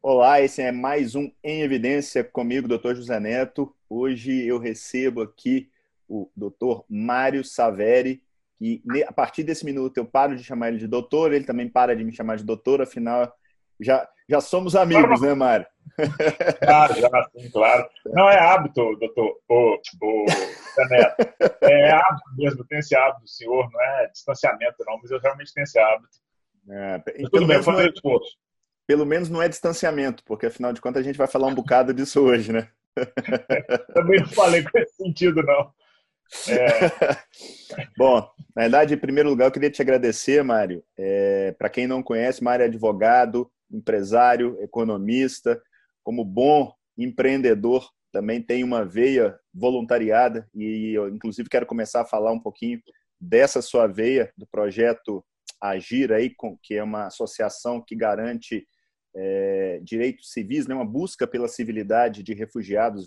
Olá, esse é mais um Em Evidência comigo, Dr. José Neto. Hoje eu recebo aqui o Dr. Mário Saveri, que a partir desse minuto eu paro de chamar ele de doutor, ele também para de me chamar de doutor, afinal já, já somos amigos, né, Mário? Claro, já, sim, claro. Não é hábito, doutor, o, o Neto. É hábito mesmo, tem esse hábito do senhor, não é distanciamento, não, mas eu realmente tenho esse hábito. É, tudo bem, fazer é, esforço. Pelo menos não é distanciamento, porque afinal de contas a gente vai falar um bocado disso hoje, né? Também não falei com esse sentido, não. É... Bom, na verdade, em primeiro lugar, eu queria te agradecer, Mário. É, Para quem não conhece, Mário é advogado, empresário, economista, como bom empreendedor, também tem uma veia voluntariada e eu, inclusive, quero começar a falar um pouquinho dessa sua veia do projeto Agir aí, que é uma associação que garante é, direitos civis, né, uma busca pela civilidade de refugiados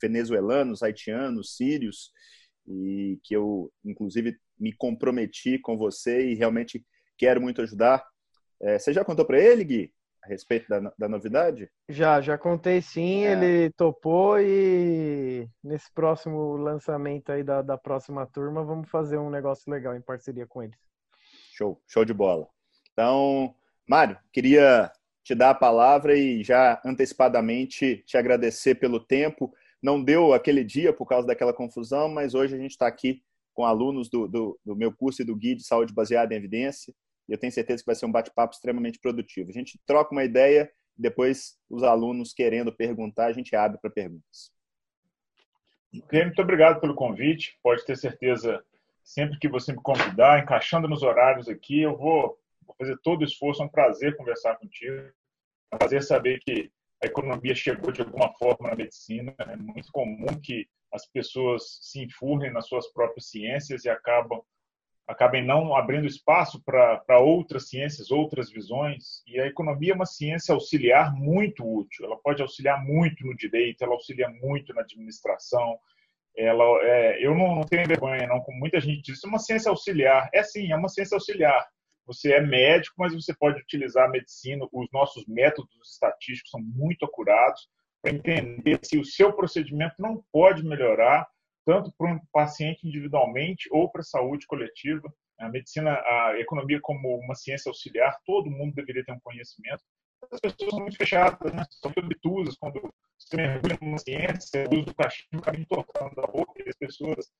venezuelanos, haitianos, sírios, e que eu, inclusive, me comprometi com você e realmente quero muito ajudar. É, você já contou para ele, Gui, a respeito da, da novidade? Já, já contei sim, é. ele topou e nesse próximo lançamento aí da, da próxima turma, vamos fazer um negócio legal em parceria com eles. Show, show de bola. Então, Mário, queria te dar a palavra e já antecipadamente te agradecer pelo tempo. Não deu aquele dia por causa daquela confusão, mas hoje a gente está aqui com alunos do, do, do, meu curso e do Guia de Saúde Baseada em Evidência, e eu tenho certeza que vai ser um bate-papo extremamente produtivo. A gente troca uma ideia, depois os alunos querendo perguntar, a gente abre para perguntas. Muito obrigado pelo convite. Pode ter certeza, sempre que você me convidar, encaixando nos horários aqui, eu vou Vou fazer todo o esforço, é um prazer conversar contigo. É um prazer saber que a economia chegou de alguma forma na medicina. É muito comum que as pessoas se enfurnem nas suas próprias ciências e acabam acabem não abrindo espaço para outras ciências, outras visões. E a economia é uma ciência auxiliar muito útil. Ela pode auxiliar muito no direito, ela auxilia muito na administração. Ela, é, eu não, não, tenho vergonha, não, como muita gente diz, é uma ciência auxiliar. É sim, é uma ciência auxiliar. Você é médico, mas você pode utilizar a medicina. Os nossos métodos estatísticos são muito acurados para entender se o seu procedimento não pode melhorar tanto para um paciente individualmente ou para a saúde coletiva. A medicina, a economia como uma ciência auxiliar, todo mundo deveria ter um conhecimento. As pessoas são muito fechadas, né? são muito obtusas quando se mergulha numa ciência, o uso do cachimbo acaba entortando a boca e as pessoas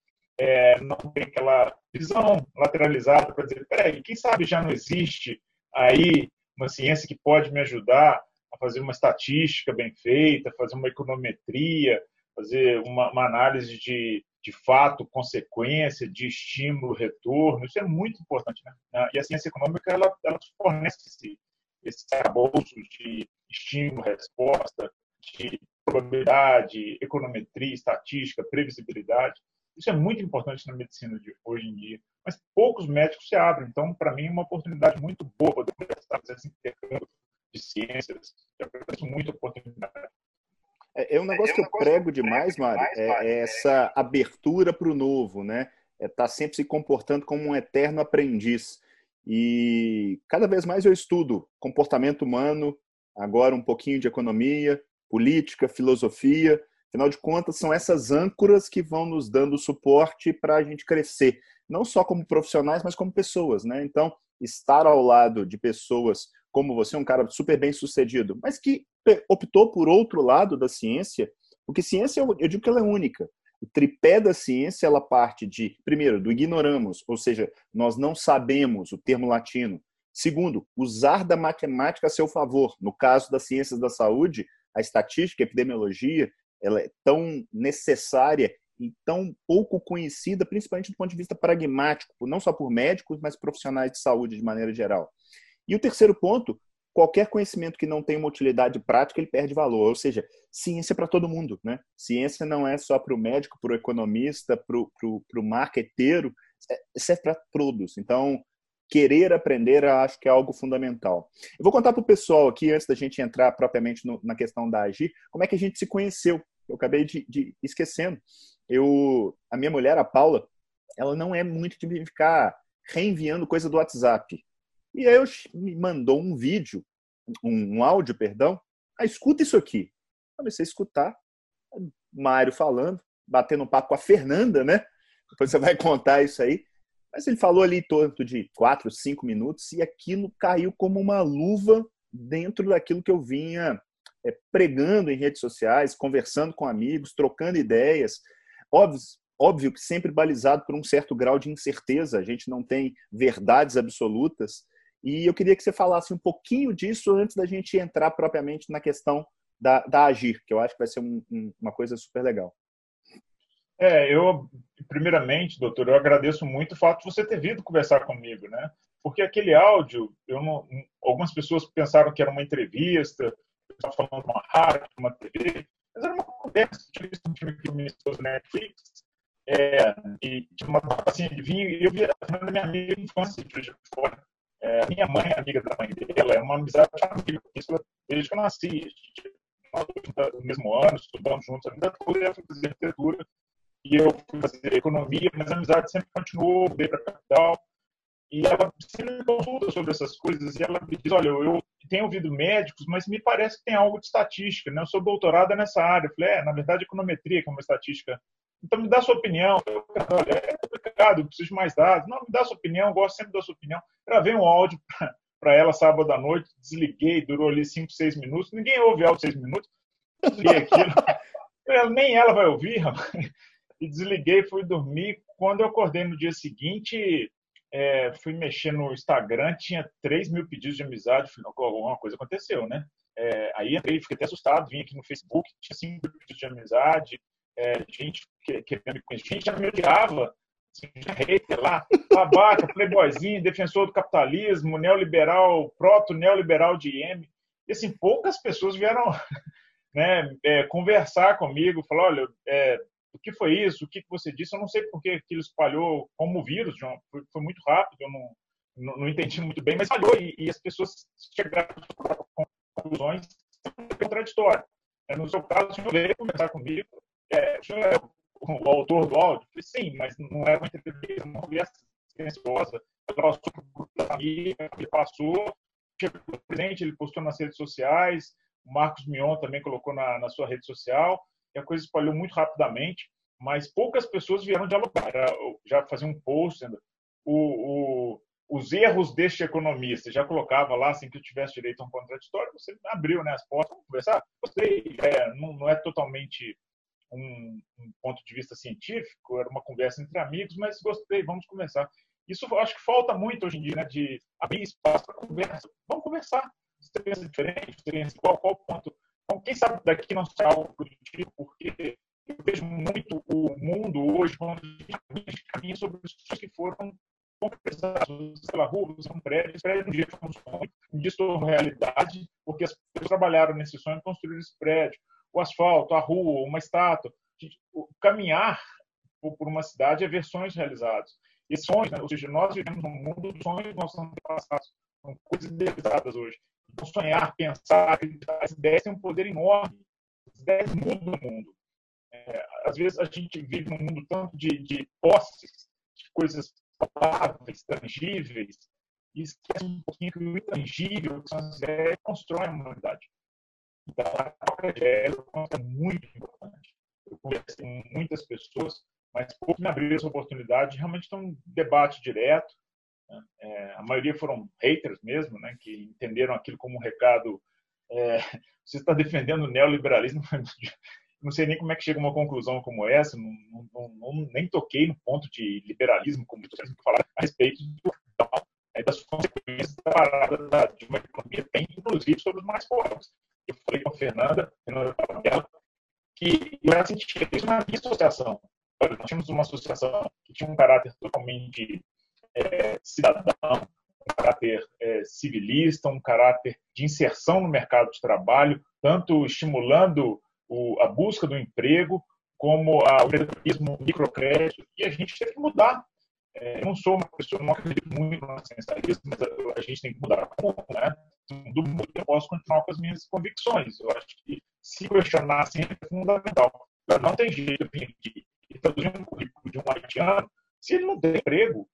é, não tem aquela visão lateralizada para dizer, peraí, quem sabe já não existe aí uma ciência que pode me ajudar a fazer uma estatística bem feita, fazer uma econometria, fazer uma, uma análise de, de fato, consequência, de estímulo, retorno. Isso é muito importante. Né? E a ciência econômica ela, ela fornece esse, esse de estímulo, resposta, de probabilidade, econometria, estatística, previsibilidade. Isso é muito importante na medicina de hoje em dia. Mas poucos médicos se abrem. Então, para mim, é uma oportunidade muito boa poder conversar, fazer esse intercâmbio de ciências. Eu agradeço muito a oportunidade. É, é um negócio é que eu prego demais, Mário, é, é essa abertura para o novo, né? É estar tá sempre se comportando como um eterno aprendiz. E cada vez mais eu estudo comportamento humano, agora um pouquinho de economia, política, filosofia, Afinal de contas, são essas âncoras que vão nos dando suporte para a gente crescer, não só como profissionais, mas como pessoas, né? Então, estar ao lado de pessoas como você, um cara super bem sucedido, mas que optou por outro lado da ciência, porque ciência, eu digo que ela é única. O tripé da ciência, ela parte de, primeiro, do ignoramos, ou seja, nós não sabemos o termo latino. Segundo, usar da matemática a seu favor. No caso das ciências da saúde, a estatística, a epidemiologia, ela é tão necessária e tão pouco conhecida, principalmente do ponto de vista pragmático, não só por médicos, mas profissionais de saúde de maneira geral. E o terceiro ponto, qualquer conhecimento que não tem uma utilidade prática, ele perde valor. Ou seja, ciência para todo mundo. Né? Ciência não é só para o médico, para o economista, para o marqueteiro, isso é para todos. Então, querer aprender, acho que é algo fundamental. Eu vou contar para o pessoal aqui, antes da gente entrar propriamente no, na questão da Agir, como é que a gente se conheceu. Eu acabei de, de esquecendo. Eu, a minha mulher, a Paula, ela não é muito de ficar reenviando coisa do WhatsApp. E aí eu me mandou um vídeo, um, um áudio, perdão, Ah, escuta isso aqui. Comecei a escutar. Mário falando, batendo um papo com a Fernanda, né? Depois você vai contar isso aí. Mas ele falou ali em torno de quatro, cinco minutos e aquilo caiu como uma luva dentro daquilo que eu vinha é, pregando em redes sociais, conversando com amigos, trocando ideias. Óbvio, óbvio que sempre balizado por um certo grau de incerteza, a gente não tem verdades absolutas. E eu queria que você falasse um pouquinho disso antes da gente entrar propriamente na questão da, da Agir, que eu acho que vai ser um, um, uma coisa super legal. É, eu, primeiramente, doutor, eu agradeço muito o fato de você ter vindo conversar comigo, né? Porque aquele áudio, não, algumas pessoas pensaram que era uma entrevista, estava falando uma rádio, uma TV, mas era uma conversa. Tinha visto um filme que me na Netflix, é, e tinha uma assim de vinho, e eu vi a minha amiga de infância, de fora. É, minha mãe, amiga da mãe dela, é uma amizade amiga, desde que eu nasci. A gente, nós, no mesmo ano, estudamos juntos a vida toda, ela foi fazer arquitetura e eu fui fazer economia, mas a amizade sempre continuou, veio para a capital. E ela sempre me consulta sobre essas coisas e ela me diz: Olha, eu tenho ouvido médicos, mas me parece que tem algo de estatística, né? Eu sou doutorada nessa área. Eu falei: É, na verdade, econometria, que é uma estatística. Então, me dá sua opinião. Eu, Olha, é complicado, preciso de mais dados. Não, me dá sua opinião, gosto sempre da sua opinião. Gravei um áudio para ela sábado à noite, desliguei, durou ali 5, 6 minutos. Ninguém ouve áudio 6 minutos. Desliguei aquilo. nem ela vai ouvir, rapaz e desliguei, fui dormir. Quando eu acordei no dia seguinte, é, fui mexer no Instagram, tinha 3 mil pedidos de amizade. Falei, alguma coisa aconteceu, né? É, aí entrei, fiquei até assustado, vim aqui no Facebook, tinha 5 mil pedidos de amizade, é, gente querendo me conhecer, gente já me odiava, assim, hater lá, babaca, playboyzinho, defensor do capitalismo, neoliberal, proto-neoliberal de IEM. E assim, poucas pessoas vieram né, é, conversar comigo, falar, olha, é, o que foi isso, o que você disse. Eu não sei porque aquilo espalhou como vírus, foi, foi muito rápido, eu não, não, não, entendi muito bem, mas falhou e, e as pessoas chegaram a conclusões contraditórias. É, no seu caso, o senhor veio conversar comigo, é, o senhor é o, o autor do áudio? Eu falei, sim, mas não era uma entrevista, uma conversa silenciosa. Ela passou da família, ele passou, chegou presente, ele postou nas redes sociais, o Marcos Mion também colocou na, na sua rede social, e a coisa espalhou muito rapidamente, mas poucas pessoas vieram dialogar, já fazer um post, o, o, os erros deste economista, já colocava lá, sem que eu tivesse direito a um contraditório, você abriu né, as portas, vamos conversar, gostei, é, não, não, é totalmente um, um, ponto de vista científico, era uma conversa entre amigos, mas gostei, vamos conversar. Isso acho que falta muito hoje em dia, né, de abrir espaço para conversa. Vamos conversar. Você pensa diferente, você pensa qual ponto então, quem sabe daqui não será algo positivo, porque eu vejo muito o mundo hoje quando caminha sobre os que foram concretizados pela rua, são prédios, prédios um dia foi um sonho, tornou realidade, porque as pessoas trabalharam nesse sonho e construíram esse prédio. O asfalto, a rua, uma estátua. Caminhar por uma cidade é ver sonhos realizados. E sonhos, né? ou seja, nós vivemos num mundo dos sonhos dos nossos antepassados. São coisas idealizadas hoje. Então, sonhar, pensar, as ideias têm um poder enorme. As ideias mudam o mundo. É, às vezes a gente vive num mundo tanto de, de posses, de coisas palpáveis, tangíveis, e esquece um pouquinho que o intangível, que são as ideias, constrói a humanidade. Então, a própria ideia é muito importante. Eu conversei com muitas pessoas, mas pouco me abriu essa oportunidade. Realmente tem um debate direto? É, a maioria foram haters mesmo, né, que entenderam aquilo como um recado. É, você está defendendo o neoliberalismo, não sei nem como é que chega uma conclusão como essa, não, não, não, nem toquei no ponto de liberalismo, como vocês falar a respeito do, é, das consequências da parada de uma economia tem, inclusive, sobre os mais pobres. Eu falei com a Fernanda, que eu era sentir isso na minha associação. Nós tínhamos uma associação que tinha um caráter totalmente é, cidadão, um caráter é, civilista, um caráter de inserção no mercado de trabalho, tanto estimulando o, a busca do emprego, como a, o empreendedorismo, microcrédito, e a gente tem que mudar. É, eu não sou uma pessoa, não acredito muito no essencialismo, mas a, gente tem que mudar como, né? Do mundo, eu posso continuar com as minhas convicções. Eu acho que se questionar sempre é fundamental. Não tem jeito de, de traduzir um currículo de um haitiano, se ele não tem emprego,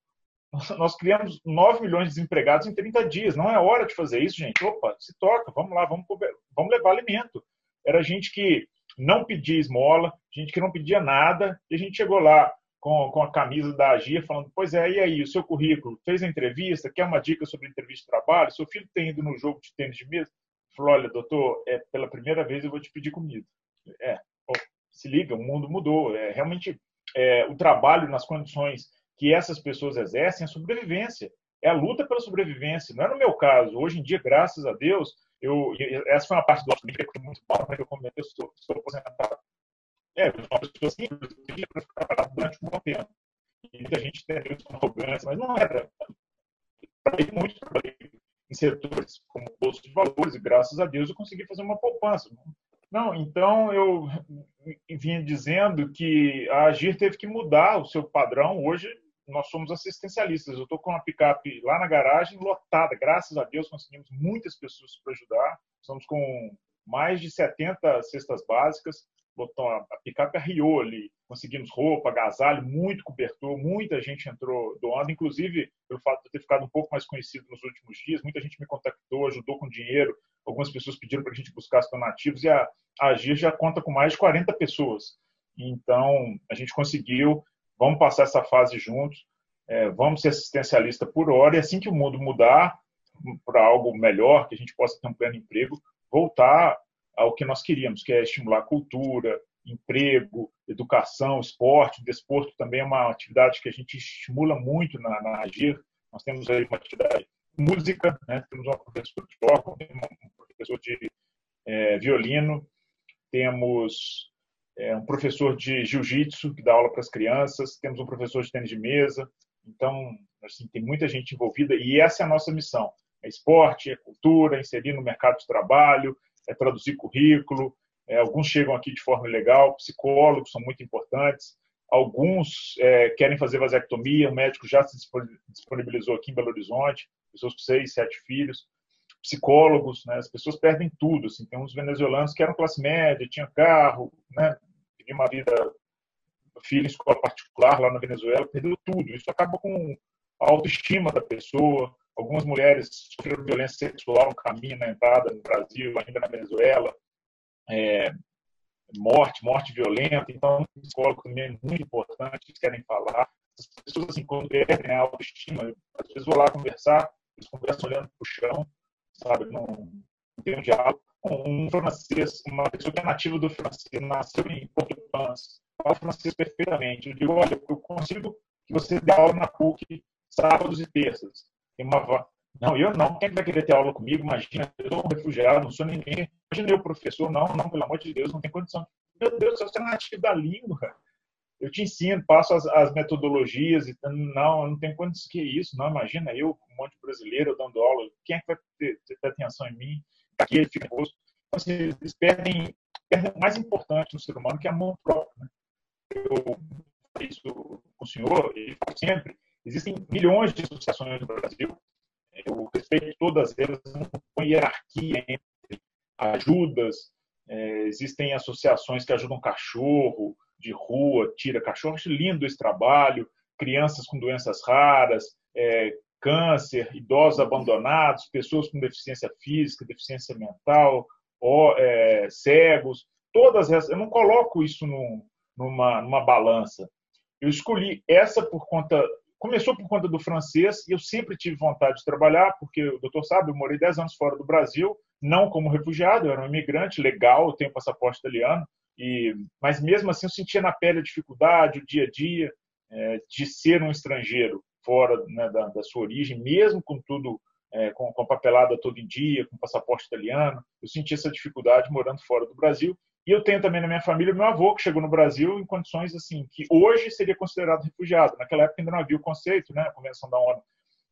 nós criamos 9 milhões de desempregados em 30 dias. Não é hora de fazer isso, gente. Opa, se toca, vamos lá, vamos, vamos levar alimento. Era gente que não pedia esmola, gente que não pedia nada, e a gente chegou lá com, com a camisa da Agia, falando: Pois é, e aí, o seu currículo? Fez a entrevista? Quer uma dica sobre entrevista de trabalho? Seu filho tem ido no jogo de tênis de mesa? Falou: Olha, doutor, é, pela primeira vez eu vou te pedir comida. É, se liga, o mundo mudou. É, realmente, é, o trabalho nas condições que essas pessoas exercem é sobrevivência. É a luta pela sobrevivência. Não é no meu caso. Hoje em dia, graças a Deus, eu, essa foi uma parte do nosso que muito mal, mas eu comentei, eu sou, sou aposentado. É, eu sou uma pessoa simples, eu tinha para ficar durante um bom tempo. E muita gente entendeu isso com arrogância, mas não era. Trabalhei muito, trabalhei em setores como bolsa de valores, e graças a Deus eu consegui fazer uma poupança. Não, então eu vinha dizendo que a Agir teve que mudar o seu padrão. Hoje nós somos assistencialistas. Eu estou com uma picape lá na garagem lotada. Graças a Deus conseguimos muitas pessoas para ajudar. Estamos com mais de 70 cestas básicas. Botou a, picape arriou ali. Conseguimos roupa, agasalho, muito cobertor. Muita gente entrou doando, inclusive pelo fato de eu ter ficado um pouco mais conhecido nos últimos dias. Muita gente me contactou, ajudou com dinheiro. Algumas pessoas pediram para a gente buscar os donativos e a, a Agir já conta com mais de 40 pessoas. Então, a gente conseguiu vamos passar essa fase juntos, é, vamos ser assistencialista por hora, e assim que o mundo mudar para algo melhor, que a gente possa ter um pleno emprego, voltar ao que nós queríamos, que é estimular cultura, emprego, educação, esporte, desporto também é uma atividade que a gente estimula muito na, na Agir. Nós temos aí uma atividade música, né? temos uma professora de órgão, de é, violino, temos é, um professor de jiu-jitsu que dá aula para as crianças, temos um professor de tênis de mesa. Então, assim, tem muita gente envolvida e essa é a nossa missão. É esporte, é cultura, é inserir no mercado de trabalho, é traduzir currículo. É, alguns chegam aqui de forma ilegal, psicólogos são muito importantes. Alguns é, querem fazer vasectomia, o médico já se disponibilizou aqui em Belo Horizonte, pessoas com seis, sete filhos. Psicólogos, né, as pessoas perdem tudo. Assim, tem uns venezuelanos que eram classe média, tinham carro, né, uma vida filho escola particular lá na Venezuela, perdeu tudo. Isso acaba com a autoestima da pessoa. Algumas mulheres sofreram violência sexual no caminho, na entrada no Brasil, ainda na Venezuela. É, morte, morte violenta. Então, o psicólogo também é muito importante, eles querem falar. As pessoas, assim, quando perdem a autoestima, às vezes vou lá conversar, eles conversam olhando para o chão, sabe? Não, não tem um diálogo um francês, uma pessoa é nativa do francês, nasceu em Portugal, fala francês perfeitamente. Eu digo, olha, eu consigo que você dê aula na PUC sábados e terças. Tem uma não, eu não. Quem vai querer ter aula comigo? Imagina, eu sou um refugiado, não sou ninguém. Imagina eu, professor, não, não, pelo amor de Deus, não tem condição. Meu Deus, você é da língua. Eu te ensino, passo as, as metodologias e não, não tem condição que isso. Não, imagina eu, um monte de brasileiro dando aula. Quem é que vai ter, ter atenção em mim? Aqui ele fica nervoso. Então, assim, eles perdem, perdem o mais importante no ser humano, que é a mão própria. Né? Eu isso com o senhor e sempre. Existem milhões de associações no Brasil. Eu respeito todas elas, não põe hierarquia entre ajudas. É, existem associações que ajudam cachorro de rua, tira cachorro. Acho lindo esse trabalho. Crianças com doenças raras, é, câncer, idosos abandonados, pessoas com deficiência física, deficiência mental, ou, é, cegos, todas essas. Eu não coloco isso num, numa, numa balança. Eu escolhi essa por conta. Começou por conta do francês e eu sempre tive vontade de trabalhar, porque o doutor sabe, eu morei 10 anos fora do Brasil, não como refugiado, eu era um imigrante legal, eu tenho passaporte italiano, e, mas mesmo assim eu sentia na pele a dificuldade, o dia a dia é, de ser um estrangeiro fora né, da, da, sua origem, mesmo com tudo, é, com, com a papelada todo dia, com passaporte italiano. Eu senti essa dificuldade morando fora do Brasil. E eu tenho também na minha família meu avô, que chegou no Brasil em condições assim, que hoje seria considerado refugiado. Naquela época ainda não havia o conceito, né, a Convenção da ONU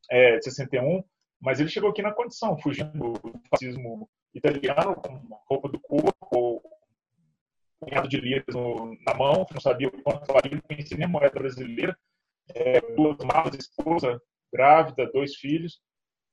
é, de 61, mas ele chegou aqui na condição, fugindo do fascismo italiano, com roupa do corpo, punhado de livros na mão, não sabia o quanto valia, não conhecia nem a moeda brasileira, é, duas malas, esposa grávida, dois filhos,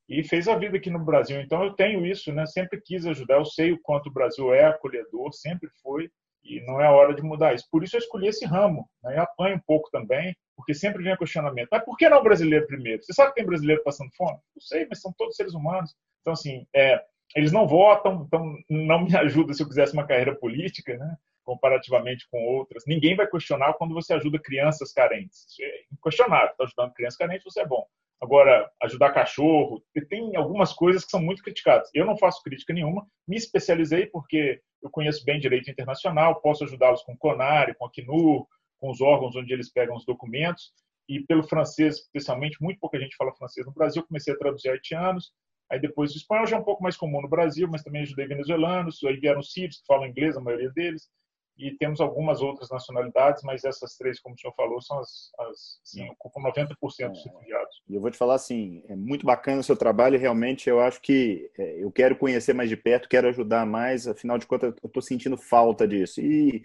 e fez a vida aqui no Brasil. Então eu tenho isso, né? Sempre quis ajudar. Eu sei o quanto o Brasil é acolhedor, sempre foi, e não é hora de mudar isso. Por isso eu escolhi esse ramo. Né? Eu apanho um pouco também, porque sempre vem questionamento. Mas por que não o brasileiro primeiro? Você sabe que tem brasileiro passando fome? Não sei, mas são todos seres humanos. Então, assim, é, eles não votam, então não me ajuda se eu quisesse uma carreira política, né? Comparativamente com outras. Ninguém vai questionar quando você ajuda crianças carentes. Isso é inquestionável. Está ajudando crianças carentes, você é bom. Agora, ajudar cachorro, tem algumas coisas que são muito criticadas. Eu não faço crítica nenhuma, me especializei porque eu conheço bem direito internacional, posso ajudá-los com o CONARE, com a CNUR, com os órgãos onde eles pegam os documentos, e pelo francês, especialmente, muito pouca gente fala francês no Brasil, comecei a traduzir haitianos, aí depois o espanhol já é um pouco mais comum no Brasil, mas também ajudei venezuelanos, aí vieram sírios, que falam inglês, a maioria deles, e temos algumas outras nacionalidades, mas essas três, como o senhor falou, são as, as assim, ocupam 90% dos é. refugiados. E eu vou te falar assim, é muito bacana o seu trabalho, realmente eu acho que é, eu quero conhecer mais de perto, quero ajudar mais, afinal de contas eu estou sentindo falta disso. E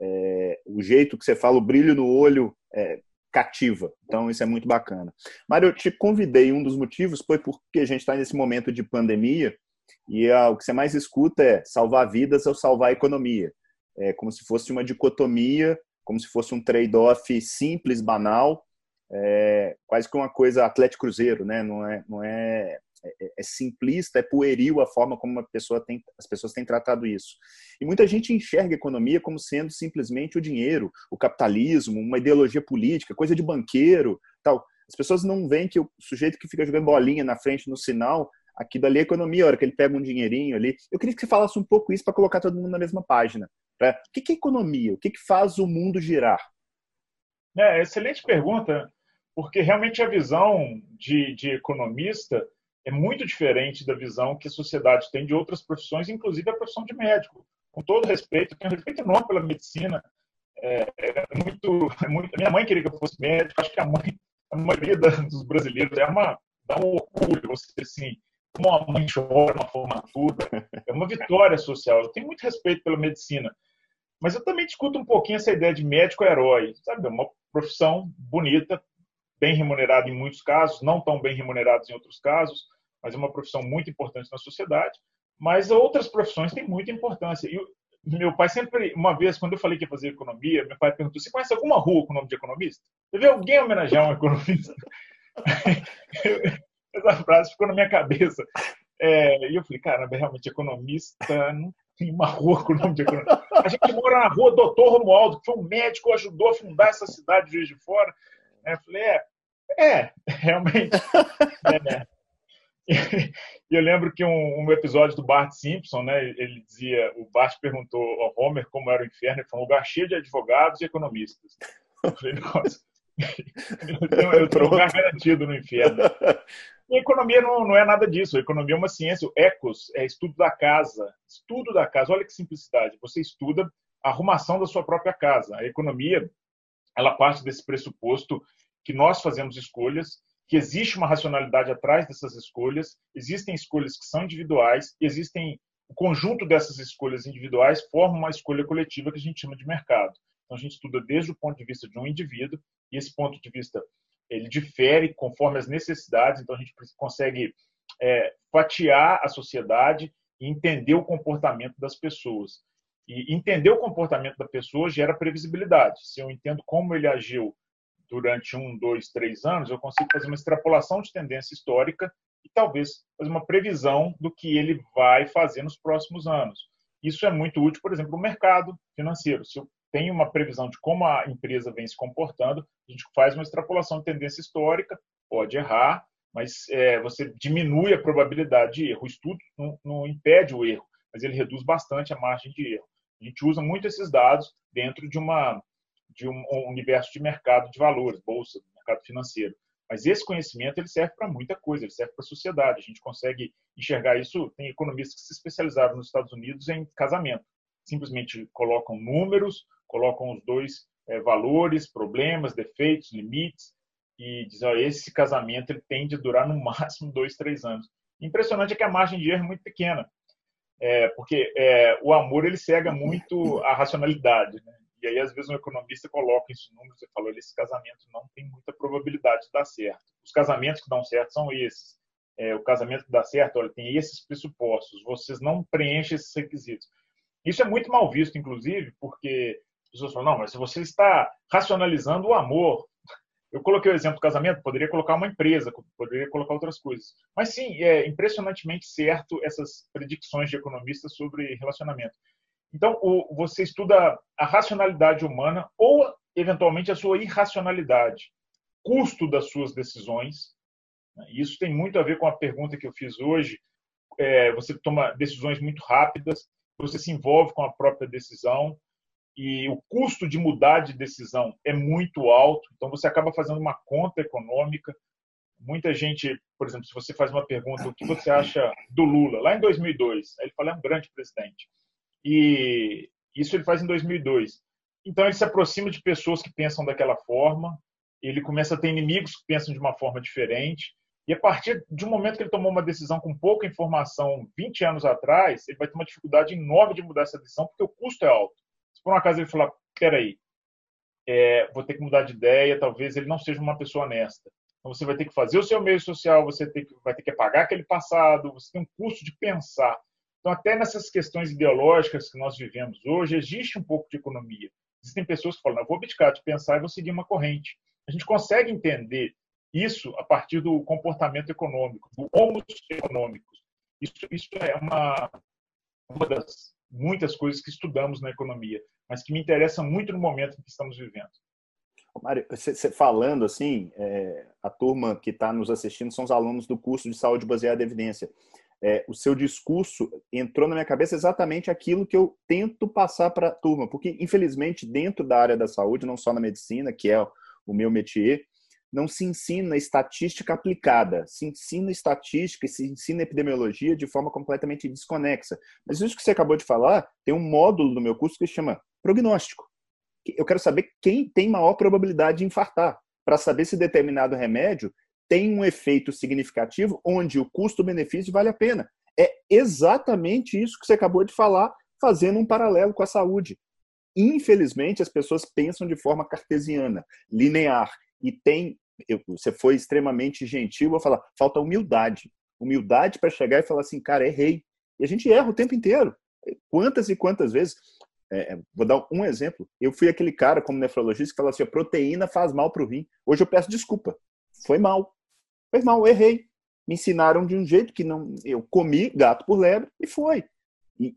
é, o jeito que você fala, o brilho no olho, é, cativa. Então, isso é muito bacana. Mário, eu te convidei, um dos motivos foi porque a gente está nesse momento de pandemia e a, o que você mais escuta é salvar vidas ou salvar a economia é, como se fosse uma dicotomia, como se fosse um trade-off simples, banal, é, quase que uma coisa Atlético Cruzeiro, né? Não é, não é, é, é, simplista, é pueril a forma como uma pessoa tem, as pessoas têm tratado isso. E muita gente enxerga a economia como sendo simplesmente o dinheiro, o capitalismo, uma ideologia política, coisa de banqueiro, tal. As pessoas não veem que o sujeito que fica jogando bolinha na frente no sinal, aqui dali é economia, a hora que ele pega um dinheirinho ali. Eu queria que você falasse um pouco isso para colocar todo mundo na mesma página. Né? O que é economia? O que faz o mundo girar? É, excelente pergunta, porque realmente a visão de, de economista é muito diferente da visão que a sociedade tem de outras profissões, inclusive a profissão de médico. Com todo respeito, eu tenho respeito enorme pela medicina. É, é muito, é muito, minha mãe queria que eu fosse médico, acho que a mãe, a maioria dos brasileiros é uma dá um orgulho você assim como uma mãe chora uma formatura é uma vitória social eu tenho muito respeito pela medicina mas eu também discuto um pouquinho essa ideia de médico herói, sabe? É uma profissão bonita, bem remunerada em muitos casos, não tão bem remunerada em outros casos, mas é uma profissão muito importante na sociedade. Mas outras profissões têm muita importância. E meu pai sempre, uma vez, quando eu falei que ia fazer economia, meu pai perguntou: você conhece alguma rua com o nome de economista? Você vê alguém homenagear um economista? Essa frase ficou na minha cabeça. É, e eu falei, caramba, realmente, economista não tem uma rua com o nome de economista. A gente mora na rua Doutor Romualdo, que foi um médico que ajudou a fundar essa cidade de de Fora. É, eu falei, é, é realmente. É. E eu lembro que um, um, episódio do Bart Simpson, né, ele dizia, o Bart perguntou ao Homer como era o inferno, ele falou, um lugar cheio de advogados e economistas. Eu falei, nossa, eu tenho um lugar garantido no inferno. E economia não, não é nada disso. A economia é uma ciência. O ecos é estudo da casa. Estudo da casa. Olha que simplicidade. Você estuda a arrumação da sua própria casa. A economia, ela parte desse pressuposto que nós fazemos escolhas, que existe uma racionalidade atrás dessas escolhas, existem escolhas que são individuais, existem o conjunto dessas escolhas individuais forma uma escolha coletiva que a gente chama de mercado. Então a gente estuda desde o ponto de vista de um indivíduo e esse ponto de vista ele difere conforme as necessidades, então a gente consegue é, fatiar a sociedade e entender o comportamento das pessoas. E entender o comportamento da pessoa gera previsibilidade. Se eu entendo como ele agiu durante um, dois, três anos, eu consigo fazer uma extrapolação de tendência histórica e talvez fazer uma previsão do que ele vai fazer nos próximos anos. Isso é muito útil, por exemplo, no mercado financeiro. Se eu tem uma previsão de como a empresa vem se comportando, a gente faz uma extrapolação de tendência histórica, pode errar, mas é, você diminui a probabilidade de erro. O estudo não, não, impede o erro, mas ele reduz bastante a margem de erro. A gente usa muito esses dados dentro de, uma, de um, universo de mercado de valores, bolsa, mercado financeiro. Mas esse conhecimento ele serve para muita coisa, ele serve para a sociedade. A gente consegue enxergar isso. Tem economistas que se especializaram nos Estados Unidos em casamento. Simplesmente colocam números, colocam os dois é, valores, problemas, defeitos, limites, e dizem, ó, esse casamento ele tende a durar no máximo dois, três anos. Impressionante é que a margem de erro é muito pequena, é, porque é, o amor ele cega muito a racionalidade, né? E aí, às vezes, um economista coloca isso em números e fala: esse casamento não tem muita probabilidade de dar certo. Os casamentos que dão certo são esses. É, o casamento que dá certo, olha, tem esses pressupostos. Vocês não preenchem esses requisitos. Isso é muito mal visto, inclusive, porque pessoas falam, não, mas se você está racionalizando o amor, Eu coloquei o exemplo do casamento, poderia colocar uma empresa, poderia colocar outras coisas. Mas sim, é impressionantemente certo essas predicções de economistas sobre relacionamento. Então, você estuda a racionalidade humana ou, eventualmente, a sua irracionalidade, custo das suas decisões. Né? Isso tem muito a ver com a pergunta que eu fiz hoje. É, você toma decisões muito rápidas, você se envolve com a própria decisão, e o custo de mudar de decisão é muito alto, então você acaba fazendo uma conta econômica. Muita gente, por exemplo, se você faz uma pergunta, o que você acha do Lula? Lá em 2002, ele fala, é um grande presidente. E isso ele faz em 2002. Então ele se aproxima de pessoas que pensam daquela forma, ele começa a ter inimigos que pensam de uma forma diferente, e a partir de um momento que ele tomou uma decisão com pouca informação 20 anos atrás, ele vai ter uma dificuldade enorme de mudar essa decisão, porque o custo é alto por um acaso ele falar, peraí, é, vou ter que mudar de ideia, talvez ele não seja uma pessoa honesta. Então você vai ter que fazer o seu meio social, você que, vai ter que pagar aquele passado, você tem um custo de pensar. Então, até nessas questões ideológicas que nós vivemos hoje, existe um pouco de economia. Existem pessoas que falam, eu vou abdicar de pensar e vou seguir uma corrente. A gente consegue entender isso a partir do comportamento econômico, do homos econômicos. Isso, isso é uma, uma das muitas coisas que estudamos na economia mas que me interessa muito no momento que estamos vivendo. Mário, você falando assim, é, a turma que está nos assistindo são os alunos do curso de saúde baseada em evidência. É, o seu discurso entrou na minha cabeça exatamente aquilo que eu tento passar para a turma, porque infelizmente dentro da área da saúde, não só na medicina, que é o meu métier, não se ensina estatística aplicada, se ensina estatística e se ensina epidemiologia de forma completamente desconexa. Mas isso que você acabou de falar, tem um módulo no meu curso que chama prognóstico. Eu quero saber quem tem maior probabilidade de infartar, para saber se determinado remédio tem um efeito significativo onde o custo-benefício vale a pena. É exatamente isso que você acabou de falar, fazendo um paralelo com a saúde. Infelizmente, as pessoas pensam de forma cartesiana, linear, e tem. Eu, você foi extremamente gentil, vou falar, falta humildade. Humildade para chegar e falar assim, cara, errei. E a gente erra o tempo inteiro. Quantas e quantas vezes é, é, vou dar um exemplo. Eu fui aquele cara, como nefrologista, que falou assim: a proteína faz mal para o rim. Hoje eu peço desculpa. Foi mal. Foi mal, errei. Me ensinaram de um jeito que não. Eu comi gato por lebre e foi. E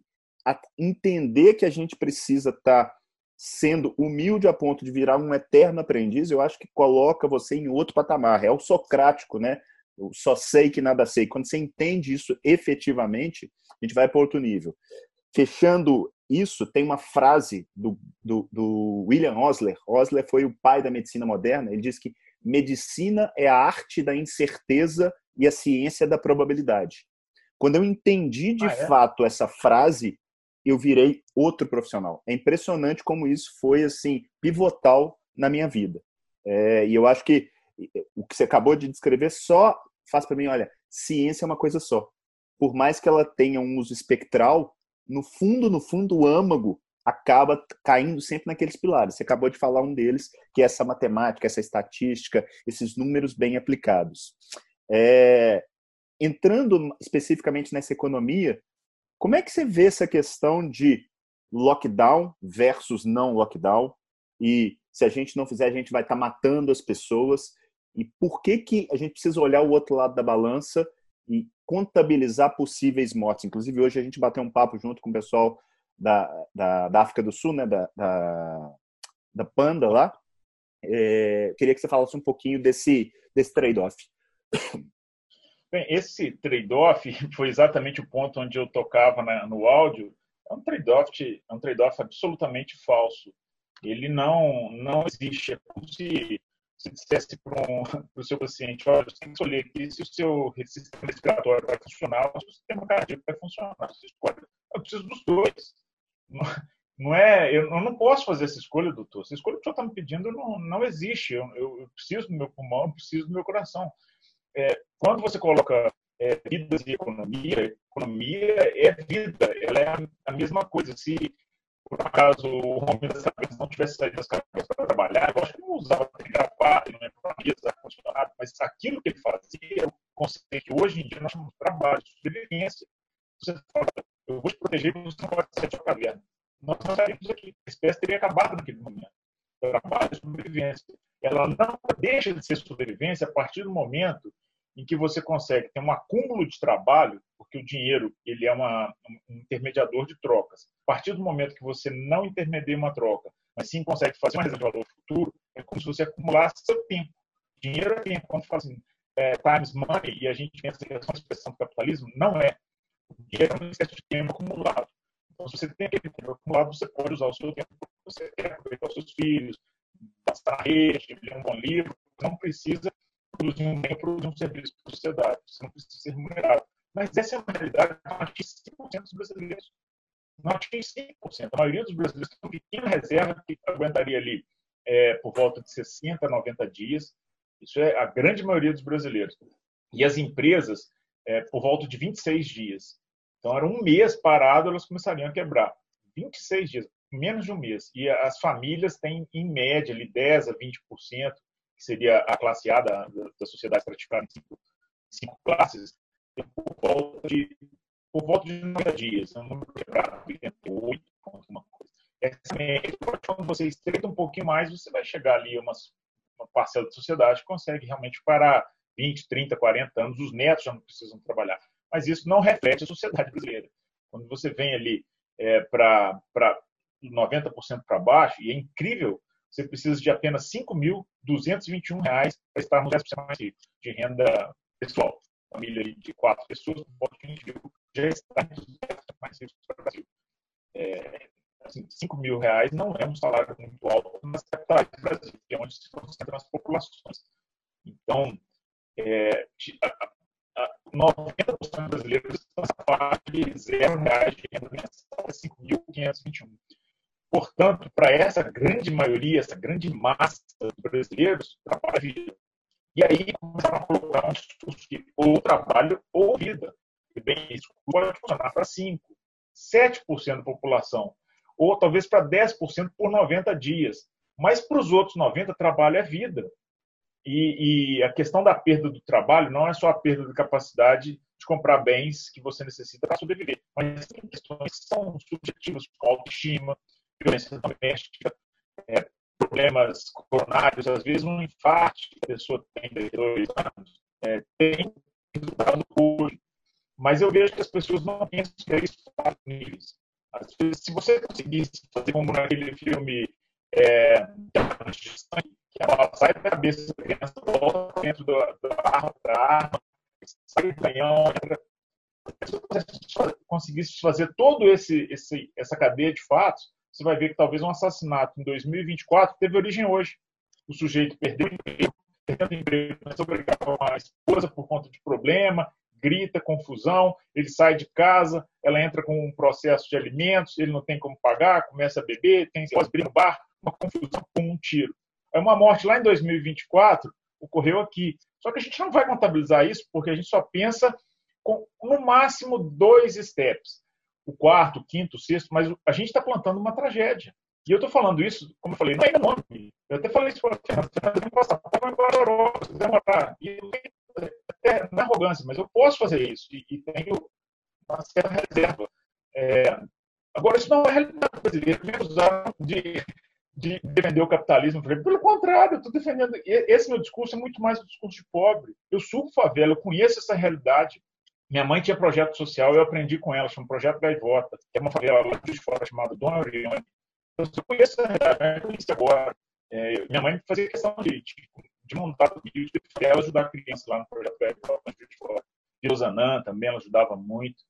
entender que a gente precisa estar tá sendo humilde a ponto de virar um eterno aprendiz, eu acho que coloca você em outro patamar. É o socrático, né? Eu só sei que nada sei. Quando você entende isso efetivamente, a gente vai para outro nível. Fechando isso, tem uma frase do, do, do, William Osler. Osler foi o pai da medicina moderna. Ele diz que medicina é a arte da incerteza e a ciência da probabilidade. Quando eu entendi de ah, é? fato essa frase, eu virei outro profissional. É impressionante como isso foi assim pivotal na minha vida. É, e eu acho que o que você acabou de descrever só faz para mim, olha, ciência é uma coisa só. Por mais que ela tenha um uso espectral, no fundo, no fundo, o âmago acaba caindo sempre naqueles pilares. Você acabou de falar um deles, que é essa matemática, essa estatística, esses números bem aplicados. É, entrando especificamente nessa economia, como é que você vê essa questão de lockdown versus não lockdown? E se a gente não fizer, a gente vai estar matando as pessoas. E por que, que a gente precisa olhar o outro lado da balança e contabilizar possíveis mortes. Inclusive, hoje a gente bateu um papo junto com o pessoal da, da, da África do Sul, né, da, da, da Panda lá. É, queria que você falasse um pouquinho desse, desse trade-off. Bem, esse trade-off foi exatamente o ponto onde eu tocava na, no áudio. É um trade-off é um trade absolutamente falso. Ele não, não existe. É como se se dissesse para o seu paciente, olha, você tem que escolher aqui se o seu sistema respiratório vai funcionar ou se o sistema cardíaco vai funcionar. Você escolhe. Eu preciso dos dois. Não, não é, eu, eu, não posso fazer essa escolha, doutor. Essa escolha que o senhor está me pedindo não, não existe. Eu, eu, eu, preciso do meu pulmão, eu preciso do meu coração. É, quando você coloca é, vidas e economia, economia é vida, ela é a, a mesma coisa. Se por acaso o Romero das Cabeças não tivesse saído das cabeças para trabalhar, eu acho que não usava gravata, não ia para mesa, ar-condicionado, mas aquilo que ele fazia, o conceito que hoje em dia nós chamamos de trabalho, de sobrevivência. Você fala, eu vou te proteger porque você não pode sair de caverna. Nós não saímos aqui. A espécie teria acabado naquele momento. Trabalho, sobrevivência. ela não deixa de ser sobrevivência a partir do momento em que você consegue ter um acúmulo de trabalho, porque o dinheiro ele é uma, um intermediador de trocas. A partir do momento que você não intermedia uma troca, mas sim consegue fazer uma reserva de valor futuro, é como se você acumulasse seu tempo. Dinheiro é tempo. Quando fala assim, é, times money, e a gente pensa que é uma expressão do capitalismo, não é. O dinheiro é uma espécie de tempo acumulado. Então, se você tem aquele tempo acumulado, você pode usar o seu tempo você quer aproveitar os seus filhos, passar rede, ler um bom livro, não precisa um bem, produzir um serviço para a sociedade, você não precisa ser remunerado. Mas essa é uma realidade que não atinge 5% dos brasileiros. Não atinge 5%. A maioria dos brasileiros tem uma pequena reserva que aguentaria ali é, por volta de 60, 90 dias. Isso é a grande maioria dos brasileiros. E as empresas, é, por volta de 26 dias. Então, era um mês parado, elas começariam a quebrar. 26 dias menos de um mês. E as famílias têm, em média, ali 10% a 20%, que seria a classe A da, da sociedade estratificada em cinco, cinco classes, por volta de, por volta de 90 dias. É um número quebrado, 88, alguma coisa. Essa média, quando você estreita um pouquinho mais, você vai chegar ali a uma, uma parcela da sociedade que consegue realmente parar 20, 30, 40 anos. Os netos já não precisam trabalhar. Mas isso não reflete a sociedade brasileira. Quando você vem ali é, para 90% para baixo, e é incrível, você precisa de apenas R$ 5.221 para estar no 10% mais rico de renda pessoal. Família de quatro pessoas, já está entre os 10% mais ricos do Brasil. É, assim, 5 mil reais não é um salário muito alto nas capitais do Brasil, que é onde se concentram as populações. Então, é, 90% dos brasileiros estão nessa faixa de zero reais de renda mensal a 5.521. Portanto, para essa grande maioria, essa grande massa de brasileiros, trabalho vida. E aí começaram a colocar um discurso que ou trabalho ou vida. E bem, isso pode funcionar para 5%, 7% da população, ou talvez para 10% por 90 dias. Mas para os outros 90%, trabalho é vida. E, e, a questão da perda do trabalho não é só a perda de capacidade de comprar bens que você necessita para sobreviver, mas tem questões que são subjetivas, como autoestima, violência doméstica, é, problemas coronários, às vezes um infarto que a pessoa tem de dois anos, é, tem resultado hoje. Mas eu vejo que as pessoas não pensam que é isso para níveis. Às vezes, se você conseguisse fazer como naquele filme é, que ela sai da cabeça da criança, volta dentro da, arma, da arma, sai do canhão, entra. Se você conseguisse fazer todo esse, esse essa cadeia de fatos, você vai ver que talvez um assassinato em 2024 teve origem hoje. O sujeito perdeu o emprego, perdendo emprego, começou a a esposa por conta de problema, grita, confusão, ele sai de casa, ela entra com um processo de alimentos, ele não tem como pagar, começa a beber, tem abrir no bar, uma confusão com um tiro. É uma morte lá em 2024 ocorreu aqui. Só que a gente não vai contabilizar isso porque a gente só pensa com no máximo dois steps o quarto, o quinto, o sexto, mas a gente está plantando uma tragédia. E eu estou falando isso, como eu falei, não é nome. Eu até falei isso para a Fernanda, não posso passar até na arrogância, mas eu posso fazer isso e, e tenho uma certa reserva. É, agora, isso não é realidade brasileira. de, de defender o capitalismo. Pelo contrário, eu estou defendendo. Esse meu discurso é muito mais um discurso de pobre. Eu subo favela, eu conheço essa realidade. Minha mãe tinha projeto social, eu aprendi com ela, chama Projeto Gaivota, que é uma favela lá de fora chamada Dona Orione. Eu conheço a realidade, conheço agora. É, minha mãe fazia questão de, de, montar vídeo e ela ajudar a criança lá no Projeto Gaivota, de fora. Rosanã também, ela ajudava muito.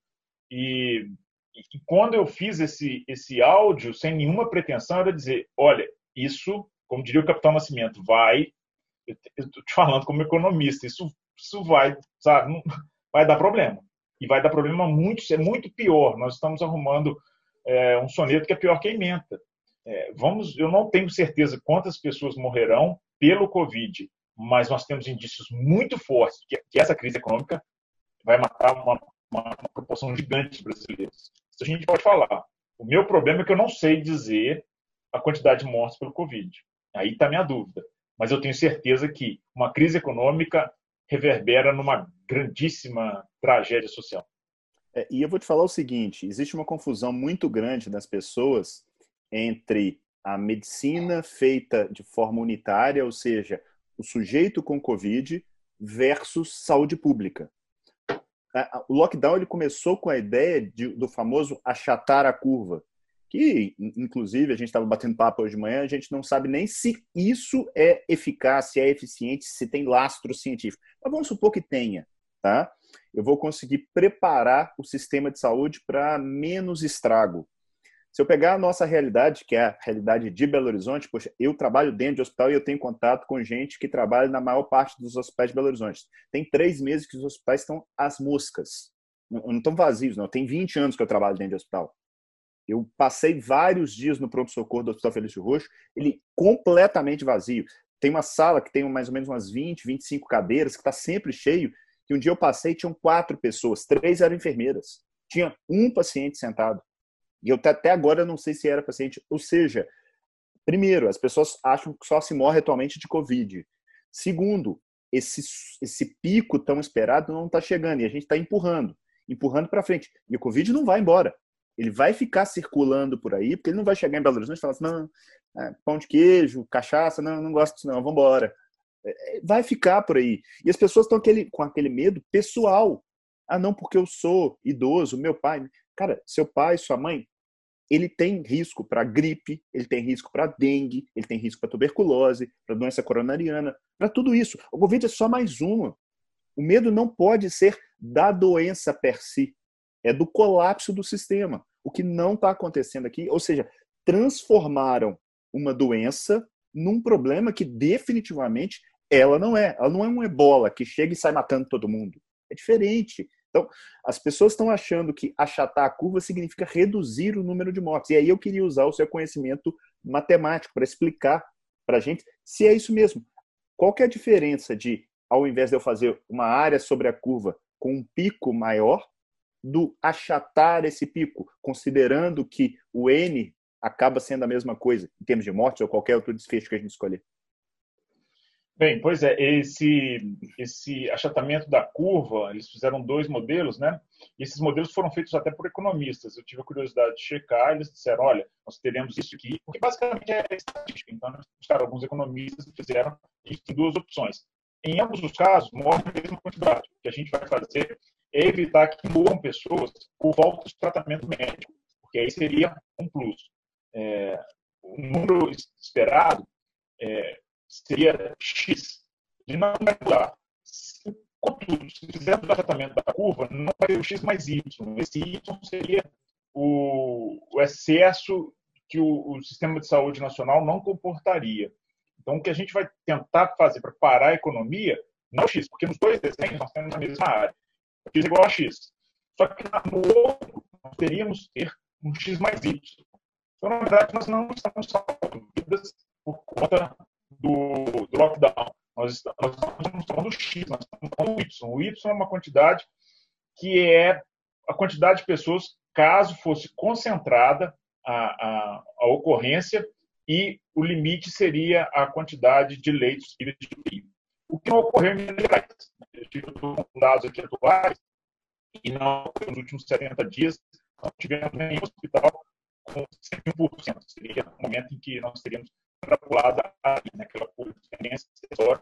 E, e, quando eu fiz esse, esse áudio, sem nenhuma pretensão, era dizer, olha, isso, como diria o Capitão Nascimento, vai, eu estou te falando como economista, isso, isso vai, sabe, não, vai dar problema. E vai dar problema muito, é muito pior. Nós estamos arrumando é, um soneto que é pior que a emenda. É, vamos, eu não tenho certeza quantas pessoas morrerão pelo Covid, mas nós temos indícios muito fortes que, que essa crise econômica vai matar uma, uma, uma proporção gigante de brasileiros. Isso a gente pode falar. O meu problema é que eu não sei dizer a quantidade de mortes pelo Covid. Aí está a minha dúvida. Mas eu tenho certeza que uma crise econômica reverbera numa grandíssima tragédia social. É, e eu vou te falar o seguinte: existe uma confusão muito grande das pessoas entre a medicina feita de forma unitária, ou seja, o sujeito com Covid versus saúde pública. O lockdown ele começou com a ideia de, do famoso achatar a curva, que, inclusive, a gente estava batendo papo hoje de manhã, a gente não sabe nem se isso é eficaz, se é eficiente, se tem lastro científico. Mas vamos supor que tenha, tá? Eu vou conseguir preparar o sistema de saúde para menos estrago. Se eu pegar a nossa realidade, que é a realidade de Belo Horizonte, poxa, eu trabalho dentro de hospital e eu tenho contato com gente que trabalha na maior parte dos hospitais de Belo Horizonte. Tem três meses que os hospitais estão às moscas. Não, não estão vazios, não. Tem 20 anos que eu trabalho dentro de hospital. Eu passei vários dias no pronto-socorro do Hospital Felício Roxo, ele completamente vazio. Tem uma sala que tem mais ou menos umas 20, 25 cadeiras, que está sempre cheio. E um dia eu passei, tinham quatro pessoas, três eram enfermeiras. Tinha um paciente sentado. E eu até agora não sei se era paciente. Ou seja, primeiro, as pessoas acham que só se morre atualmente de Covid. Segundo, esse, esse pico tão esperado não está chegando e a gente está empurrando, empurrando para frente. E o Covid não vai embora. Ele vai ficar circulando por aí, porque ele não vai chegar em Belo Horizonte e falar assim, não, é, pão de queijo, cachaça, não, não gosto disso não, vamos embora. É, é, vai ficar por aí. E as pessoas estão com aquele medo pessoal. Ah, não, porque eu sou idoso, meu pai. Cara, seu pai, sua mãe, ele tem risco para gripe, ele tem risco para dengue, ele tem risco para tuberculose, para doença coronariana, para tudo isso. O Covid é só mais uma. O medo não pode ser da doença per si, é do colapso do sistema. O que não está acontecendo aqui, ou seja, transformaram uma doença num problema que definitivamente ela não é. Ela não é um ebola que chega e sai matando todo mundo. É diferente. Então, as pessoas estão achando que achatar a curva significa reduzir o número de mortes. E aí eu queria usar o seu conhecimento matemático para explicar para a gente se é isso mesmo. Qual que é a diferença de, ao invés de eu fazer uma área sobre a curva com um pico maior, do achatar esse pico, considerando que o N acaba sendo a mesma coisa em termos de mortes ou qualquer outro desfecho que a gente escolher? Bem, pois é, esse, esse achatamento da curva, eles fizeram dois modelos, né? E esses modelos foram feitos até por economistas. Eu tive a curiosidade de checar, eles disseram, olha, nós teremos isso aqui, porque basicamente é estatística. Então, buscaram alguns economistas e fizeram isso em duas opções. Em ambos os casos, morre a mesma quantidade. O que a gente vai fazer é evitar que morram pessoas por falta de tratamento médico, porque aí seria um plus. É, o número esperado é, seria X, e não mudar. Contudo, se fizermos o tratamento da curva, não vai ter o X mais Y. Esse Y seria o, o excesso que o, o, sistema de saúde nacional não comportaria. Então, o que a gente vai tentar fazer para parar a economia, não é o X, porque nos dois desenhos nós temos a mesma área. X igual a X. Só que no outro, nós teríamos ter um X mais Y. Então, na verdade, nós não estamos salvando vidas por conta do, do lockdown. Nós estamos, nós falando do X, nós estamos falando do Y. O Y é uma quantidade que é a quantidade de pessoas, caso fosse concentrada a, a, a ocorrência, e o limite seria a quantidade de leitos de UTI. O que não ocorreu em Minas Gerais. Eu tive dados aqui atuais e não, nos últimos 70 dias, não tivemos nenhum hospital com 100%. Seria o momento em que nós teríamos extrapolado aí, naquela né, curva de tendência,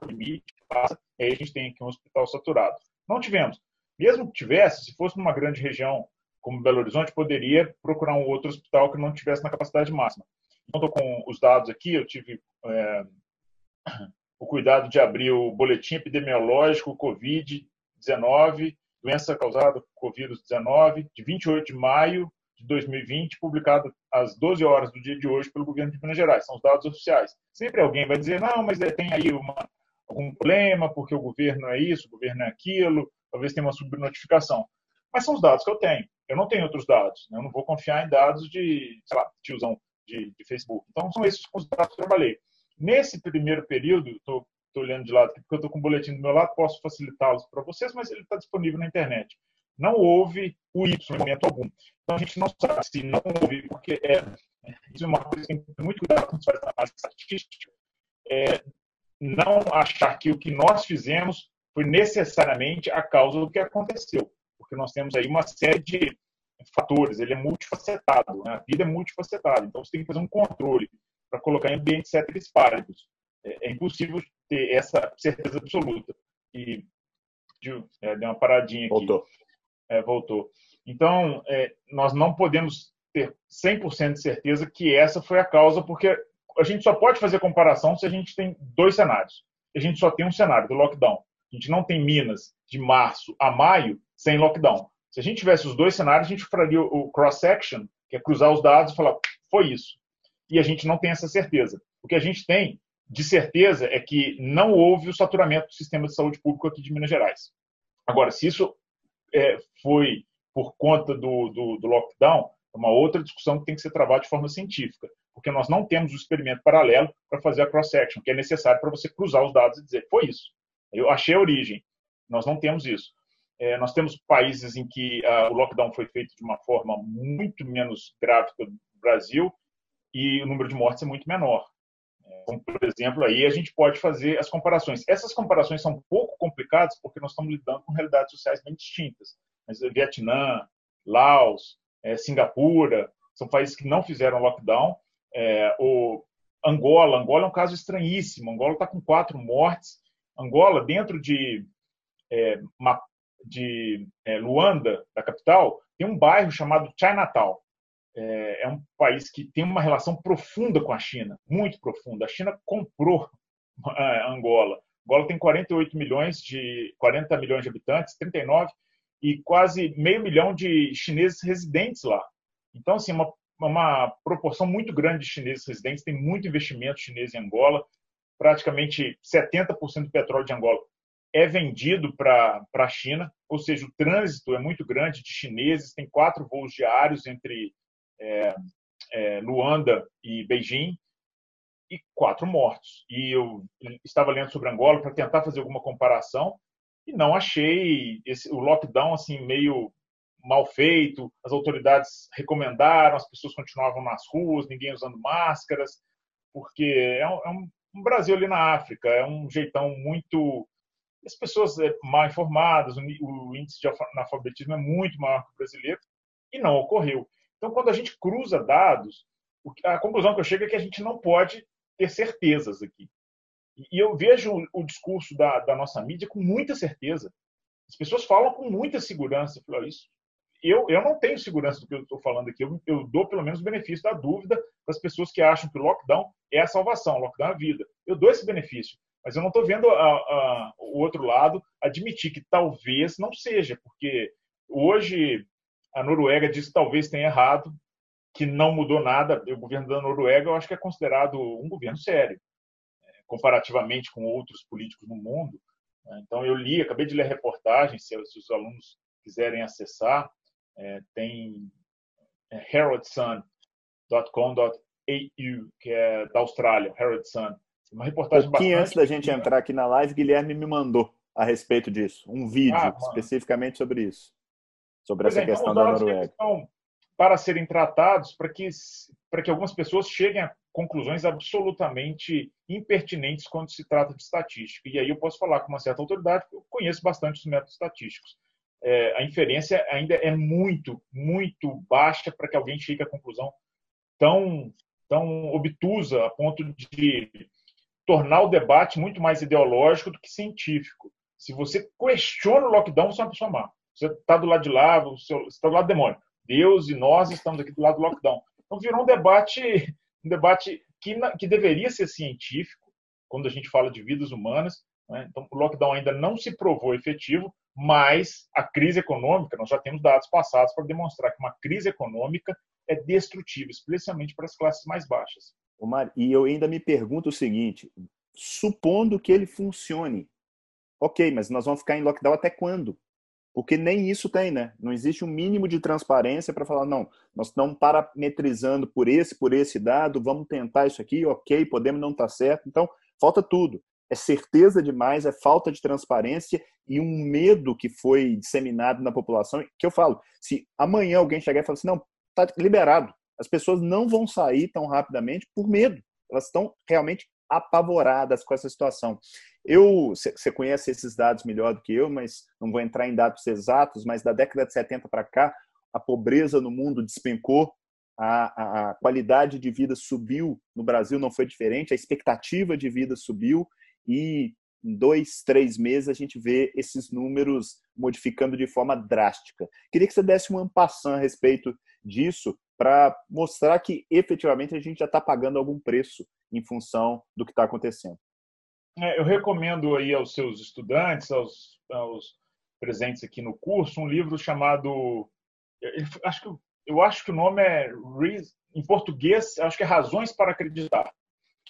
o limite, passa, e aí a gente tem aqui um hospital saturado. Não tivemos. Mesmo que tivesse, se fosse numa grande região como Belo Horizonte, poderia procurar um outro hospital que não tivesse na capacidade máxima. Então, estou com os dados aqui, eu tive é, o cuidado de abrir o boletim epidemiológico Covid-19, doença causada por Covid-19, de 28 de maio de 2020, publicado às 12 horas do dia de hoje pelo governo de Minas Gerais. São os dados oficiais. Sempre alguém vai dizer, não, mas tem aí uma, algum problema, porque o governo é isso, o governo é aquilo, talvez tenha uma subnotificação. Mas são os dados que eu tenho. Eu não tenho outros dados. Né? Eu não vou confiar em dados de, sei lá, tiozão de, de Facebook. Então, são esses os dados que eu trabalhei. Nesse primeiro período, estou olhando de lado aqui, porque eu estou com o boletim do meu lado, posso facilitá-los para vocês, mas ele está disponível na internet. Não houve o Y em momento algum. Então a gente não sabe se não houve, porque é, isso é uma coisa que tem muito cuidado quando se faz análise estatística, é não achar que o que nós fizemos foi necessariamente a causa do que aconteceu, porque nós temos aí uma série de fatores, ele é multifacetado, né? a vida é multifacetada, então você tem que fazer um controle para colocar em ambientes heteroespáridos. É, é impossível ter essa certeza absoluta. E é, deu uma paradinha aqui. Voltou. É, voltou. Então, é, nós não podemos ter 100% de certeza que essa foi a causa, porque a gente só pode fazer comparação se a gente tem dois cenários. A gente só tem um cenário do lockdown. A gente não tem Minas de março a maio sem lockdown. Se a gente tivesse os dois cenários, a gente faria o cross-section, que é cruzar os dados e falar, foi isso. E a gente não tem essa certeza. O que a gente tem de certeza é que não houve o saturamento do sistema de saúde público aqui de Minas Gerais. Agora, se isso é, foi por conta do, do, do lockdown, é uma outra discussão que tem que ser travada de forma científica, porque nós não temos o experimento paralelo para fazer a cross-section, que é necessário para você cruzar os dados e dizer, foi isso. Eu achei a origem. Nós não temos isso. É, nós temos países em que uh, o lockdown foi feito de uma forma muito menos grave que o Brasil e o número de mortes é muito menor. Como, por exemplo, aí a gente pode fazer as comparações. Essas comparações são um pouco complicadas porque nós estamos lidando com realidades sociais bem distintas. Mas Vietnã, Laos, é, Singapura, são países que não fizeram lockdown. É, o Angola, Angola é um caso estranhíssimo. Angola está com quatro mortes. Angola, dentro de, é, de Luanda, da capital, tem um bairro chamado Chinatown. É, é, um país que tem uma relação profunda com a China, muito profunda. A China comprou é, Angola. Angola tem 48 milhões de 40 milhões de habitantes, 39 e quase meio milhão de chineses residentes lá. Então, assim, uma, uma proporção muito grande de chineses residentes, tem muito investimento chinês em Angola, praticamente 70% do petróleo de Angola é vendido para a China, ou seja, o trânsito é muito grande de chineses, tem quatro voos diários entre é, é, Luanda e Beijing, e quatro mortos. E eu estava lendo sobre Angola para tentar fazer alguma comparação, e não achei esse, o lockdown assim meio mal feito. As autoridades recomendaram, as pessoas continuavam nas ruas, ninguém usando máscaras, porque é um, é um, Brasil ali na África, é um jeitão muito as pessoas é, mal informadas, o índice de analfabetismo é muito maior que o brasileiro, e não ocorreu. Então, quando a gente cruza dados, a conclusão que eu chego é que a gente não pode ter certezas aqui. E eu vejo o discurso da, da nossa mídia com muita certeza. As pessoas falam com muita segurança. Eu, isso, eu, eu não tenho segurança do que eu estou falando aqui. Eu, eu, dou pelo menos o benefício da dúvida para as pessoas que acham que o lockdown é a salvação, o lockdown é a vida. Eu dou esse benefício. Mas eu não estou vendo a, a, o outro lado admitir que talvez não seja, porque hoje a Noruega diz que talvez tenha errado, que não mudou nada. O governo da Noruega eu acho que é considerado um governo sério comparativamente com outros políticos no mundo. Né? Então, eu li, acabei de ler a reportagem, se, os alunos quiserem acessar, é, tem é, heraldsun.com.au, que é da Austrália, Herald Sun. Uma reportagem um pouquinho antes da gente entrar aqui na live, Guilherme me mandou a respeito disso, um vídeo ah, especificamente sobre isso, sobre essa é, então, questão da Noruega. para serem tratados, para que, para que algumas pessoas cheguem a conclusões absolutamente impertinentes quando se trata de estatística. E aí eu posso falar com uma certa autoridade, porque eu conheço bastante os métodos estatísticos. É, a inferência ainda é muito, muito baixa para que alguém chegue à conclusão tão, tão obtusa a ponto de tornar o debate muito mais ideológico do que científico. Se você questiona o lockdown, você é uma pessoa má. Você está do lado de lá, você está do lado do demônio. Deus e nós estamos aqui do lado do lockdown. Então virou um debate um debate que, que deveria ser científico, quando a gente fala de vidas humanas. Né? Então, o lockdown ainda não se provou efetivo, mas a crise econômica, nós já temos dados passados para demonstrar que uma crise econômica é destrutiva, especialmente para as classes mais baixas. Omar, e eu ainda me pergunto o seguinte: supondo que ele funcione, ok, mas nós vamos ficar em lockdown até quando? Porque nem isso tem, né? Não existe um mínimo de transparência para falar, não, nós estamos parametrizando por esse, por esse dado, vamos tentar isso aqui, ok, podemos não estar tá certo. Então, falta tudo. É certeza demais, é falta de transparência e um medo que foi disseminado na população. Que eu falo, se amanhã alguém chegar e falar assim, não, está liberado, as pessoas não vão sair tão rapidamente por medo. Elas estão realmente apavoradas com essa situação. Eu, você conhece esses dados melhor do que eu, mas não vou entrar em dados exatos, mas da década de 70 para cá, a pobreza no mundo despencou. a, a, qualidade de vida subiu, no Brasil não foi diferente, a expectativa de vida subiu e em dois, três meses a gente vê esses números modificando de forma drástica. Queria que você desse um ampassão a respeito disso para mostrar que efetivamente a gente já está pagando algum preço em função do que está acontecendo. É, eu recomendo aí aos seus estudantes, aos, aos presentes aqui no curso, um livro chamado, acho que eu acho que o nome é em português, acho que é Razões para Acreditar.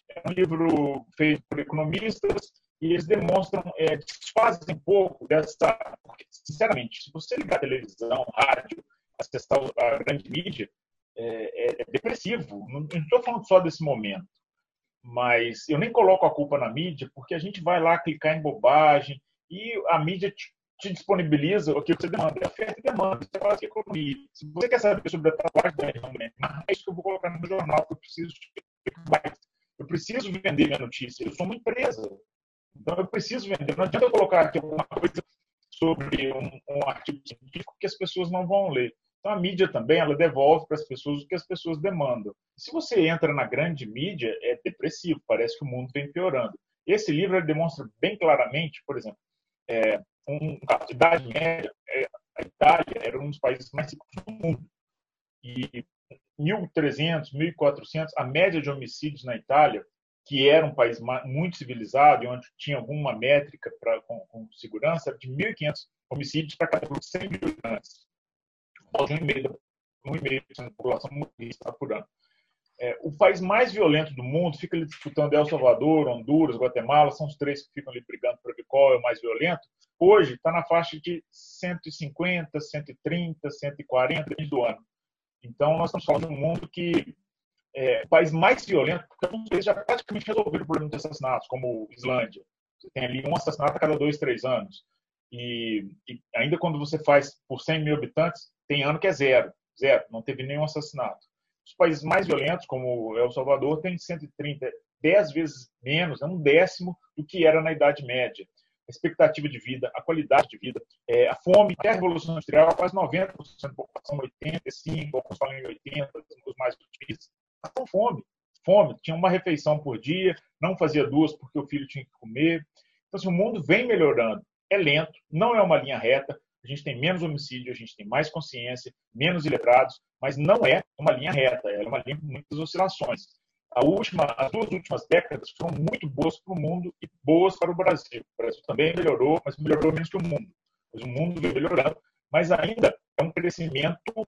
É um livro feito por economistas e eles demonstram, é, desfazem um pouco dessa. Porque, sinceramente, se você ligar a televisão, rádio, acessar a grande mídia, é, é, é depressivo. Não estou falando só desse momento, mas eu nem coloco a culpa na mídia, porque a gente vai lá clicar em bobagem e a mídia te te disponibiliza o que você demanda. É oferta e demanda. Você fala de economia. Se você quer saber sobre a tatuagem da realmente, é isso que eu vou colocar no jornal, que eu preciso eu preciso vender minha notícia. Eu sou uma empresa. Então eu preciso vender. Não adianta eu colocar aqui alguma coisa sobre um, um artigo científico que as pessoas não vão ler. Então a mídia também ela devolve para as pessoas o que as pessoas demandam. Se você entra na grande mídia, é depressivo, parece que o mundo vem piorando. Esse livro demonstra bem claramente, por exemplo, é, um, idade média, é, a Itália era um dos países mais ricos do mundo. E 1.300, 1.400, a média de homicídios na Itália, que era um país muito civilizado e onde tinha alguma métrica pra, com, com segurança, era de 1.500 homicídios para cada 100 mil habitantes. Um e meio, um e meio da população está. É, o país mais violento do mundo fica ali disputando El Salvador, Honduras, Guatemala, são os três que ficam ali brigando para ver qual é o mais violento. Hoje está na faixa de 150, 130, 140 do ano. Então, nós estamos falando de um mundo que é o país mais violento, porque alguns países já praticamente resolveram o problema de assassinatos, como Islândia. Você tem ali um assassinato a cada dois, três anos. E, e ainda quando você faz por 100 mil habitantes, tem ano que é zero. Zero, não teve nenhum assassinato. Os países mais violentos, como El Salvador, têm 130, 10 vezes menos, é um décimo do que era na Idade Média. A expectativa de vida, a qualidade de vida, é, a fome, até a Revolução Industrial, quase 90% da população, 85%, alguns falam em 80%, os mais otimistas, com fome. Fome, tinha uma refeição por dia, não fazia duas porque o filho tinha que comer. Então, assim, o mundo vem melhorando. É lento, não é uma linha reta, a gente tem menos homicídio, a gente tem mais consciência, menos iletrados, mas não é uma linha reta, é uma linha com muitas oscilações. Última, as duas últimas décadas foram muito boas para o mundo e boas para o Brasil. O Brasil também melhorou, mas melhorou menos que o mundo. Mas o mundo vem melhorando, mas ainda é um crescimento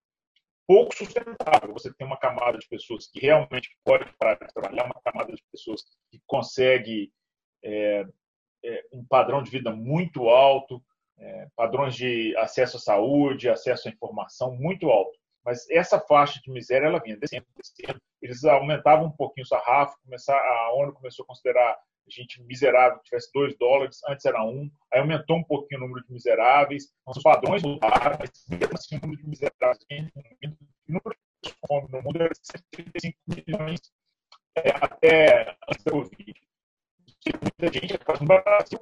pouco sustentável. Você tem uma camada de pessoas que realmente pode parar de trabalhar, uma camada de pessoas que consegue é, é, um padrão de vida muito alto, é, padrões de acesso à saúde, acesso à informação muito alto. Mas essa faixa de miséria ela vinha descendo, descendo. Eles aumentavam um pouquinho o sarrafo, começar, a ONU começou a considerar gente miserável tivesse 2 dólares, antes era 1, um, aí aumentou um pouquinho o número de miseráveis, então, os padrões mudaram, mas mesmo assim o número de miseráveis, o número de fome no mundo era 135 milhões é, até antes da Covid. Muita gente, no Brasil,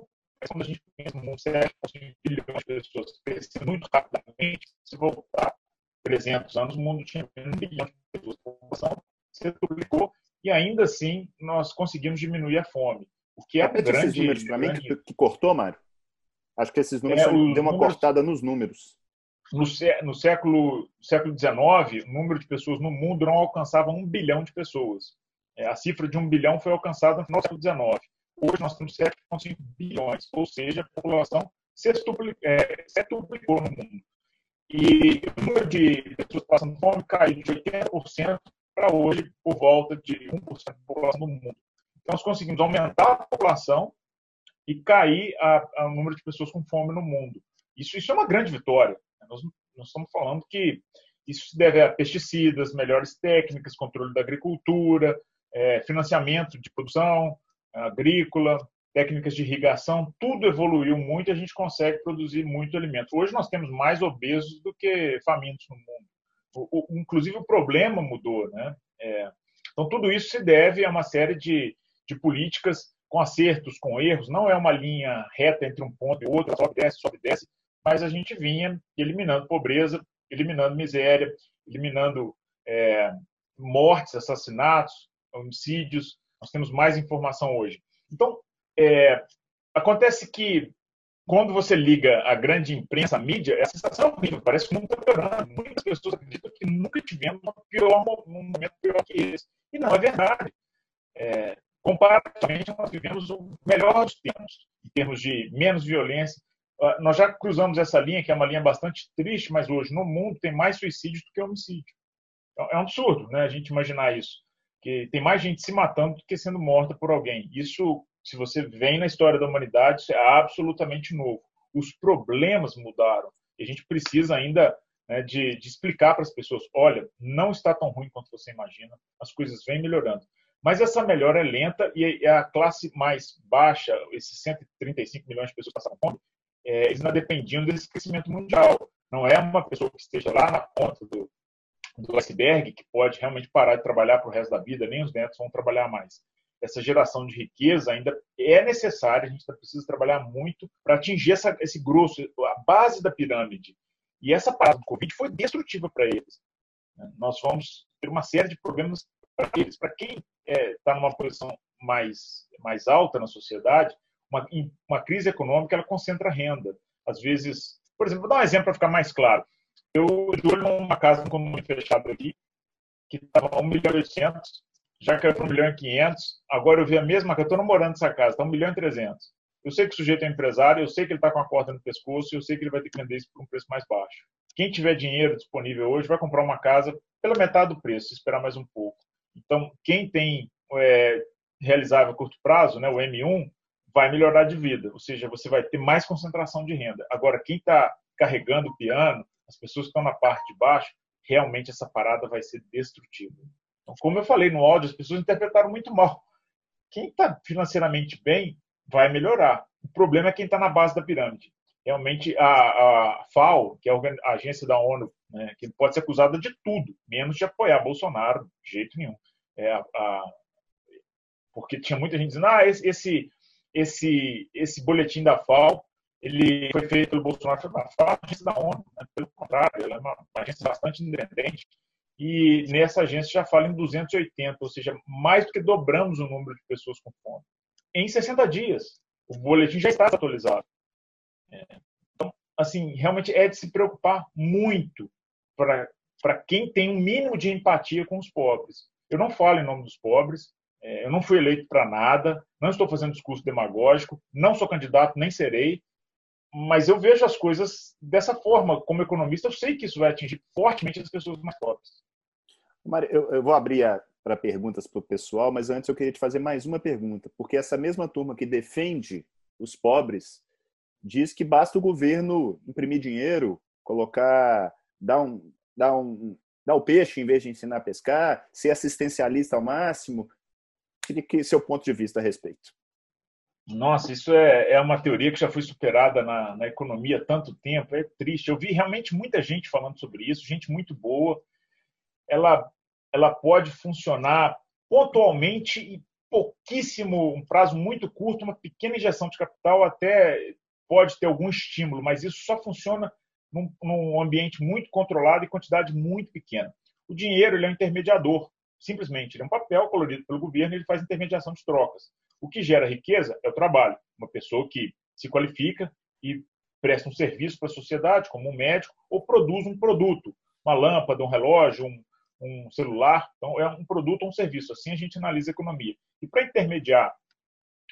quando a gente pensa num de bilhões de pessoas crescendo muito rapidamente, se voltar 300 anos, o mundo tinha um bilhão de pessoas, a população se duplicou e ainda assim nós conseguimos diminuir a fome. O que é um grande, esses números para mim que, que, cortou, Mário? Acho que esses números é, deu uma números, cortada nos números. No, no século século XIX, o número de pessoas no mundo não alcançava um bilhão de pessoas. É, a cifra de um bilhão foi alcançada no século XIX. Hoje nós temos 7,5 bilhões, ou seja, a população setuplicou é, no mundo. E o número de pessoas passando fome caiu de 80% para hoje por volta de 1% da população do mundo. Então, nós conseguimos aumentar a população e cair o número de pessoas com fome no mundo. Isso, isso é uma grande vitória. Nós, nós estamos falando que isso se deve a pesticidas, melhores técnicas, controle da agricultura, é, financiamento de produção, agrícola, técnicas de irrigação, tudo evoluiu muito e a gente consegue produzir muito alimento. Hoje nós temos mais obesos do que famintos no mundo. O, o, inclusive o problema mudou, né? É, então tudo isso se deve a uma série de, de políticas com acertos, com erros. Não é uma linha reta entre um ponto e outro, sobe desce, sobe desce, mas a gente vinha eliminando pobreza, eliminando miséria, eliminando é, mortes, assassinatos, homicídios, nós temos mais informação hoje. Então, é, acontece que quando você liga a grande imprensa, a mídia, a sensação é horrível, parece que o mundo está piorando. Muitas pessoas acreditam que nunca tivemos um, pior, um momento pior que esse. E não é verdade. É, comparativamente, nós vivemos o melhor dos tempos, em termos de menos violência. Ah, nós já cruzamos essa linha, que é uma linha bastante triste, mas hoje no mundo tem mais suicídios do que homicídio. Então, é um absurdo né, a gente imaginar isso. Tem mais gente se matando do que sendo morta por alguém. Isso se você vem na história da humanidade, é absolutamente novo. Os problemas mudaram. E a gente precisa ainda né, de, de, explicar para as pessoas: olha, não está tão ruim quanto você imagina, as coisas vêm melhorando. Mas essa melhora é lenta e a classe mais baixa, esses 135 milhões de pessoas que passaram fome, é, eles não dependiam desse crescimento mundial. Não é uma pessoa que esteja lá na ponta do, do iceberg que pode realmente parar de trabalhar para o resto da vida, nem os netos vão trabalhar mais essa geração de riqueza ainda é necessária, a gente precisa trabalhar muito para atingir essa, esse grosso, a base da pirâmide. E essa parada do Covid foi destrutiva para eles. Nós vamos ter uma série de problemas para eles. Para quem está é, tá numa posição mais, mais alta na sociedade, uma, uma crise econômica ela concentra renda. Às vezes, por exemplo, vou dar um exemplo para ficar mais claro. Eu estou numa casa com um fechado aqui, que estava 1 milhão e 800, já caiu para 1 milhão e 500, agora eu vi a mesma que eu estou namorando essa casa, está 1 milhão e 300. Eu sei que o sujeito é empresário, eu sei que ele está com a corda no pescoço, eu sei que ele vai ter que vender isso por um preço mais baixo. Quem tiver dinheiro disponível hoje vai comprar uma casa pela metade do preço, esperar mais um pouco. Então, quem tem é, realizável a curto prazo, né, o M1, vai melhorar de vida, ou seja, você vai ter mais concentração de renda. Agora, quem está carregando o piano, as pessoas que estão na parte de baixo, realmente essa parada vai ser destrutiva. Então, como eu falei no áudio, as pessoas interpretaram muito mal. Quem está financeiramente bem vai melhorar. O problema é quem está na base da pirâmide. Realmente, a, a FAO, que é a agência da ONU, né, que pode ser acusada de tudo, menos de apoiar Bolsonaro, de jeito nenhum. É, a, a, porque tinha muita gente dizendo, ah, esse, esse, esse, boletim da FAO ele foi feito pelo Bolsonaro, foi uma FAO, agência da ONU. Né? Pelo contrário, ela é uma, uma agência bastante independente e nessa agência já fala em 280, ou seja, mais do que dobramos o número de pessoas com fome. Em 60 dias, o boletim já está atualizado. É, então, assim, realmente é de se preocupar muito para quem tem um mínimo de empatia com os pobres. Eu não falo em nome dos pobres, é, eu não fui eleito para nada, não estou fazendo discurso demagógico, não sou candidato, nem serei, mas eu vejo as coisas dessa forma. Como economista, eu sei que isso vai atingir fortemente as pessoas mais pobres. Mário, eu, eu vou abrir para perguntas para o pessoal, mas antes eu queria te fazer mais uma pergunta, porque essa mesma turma que defende os pobres diz que basta o governo imprimir dinheiro, colocar, dar um, dar um, dar o peixe em vez de ensinar a pescar, ser assistencialista ao máximo. Queria que seu ponto de vista a respeito. Nossa, isso é, é uma teoria que já foi superada na, na economia há tanto tempo. É triste. Eu vi realmente muita gente falando sobre isso, gente muito boa. Ela ela pode funcionar pontualmente e pouquíssimo, um prazo muito curto, uma pequena injeção de capital até pode ter algum estímulo, mas isso só funciona num, num ambiente muito controlado e quantidade muito pequena. O dinheiro ele é um intermediador, simplesmente. Ele é um papel colorido pelo governo e ele faz intermediação de trocas. O que gera riqueza é o trabalho. Uma pessoa que se qualifica e presta um serviço para a sociedade, como um médico, ou produz um produto, uma lâmpada, um relógio, um, um celular. Então, é um produto ou um serviço. Assim a gente analisa a economia. E para intermediar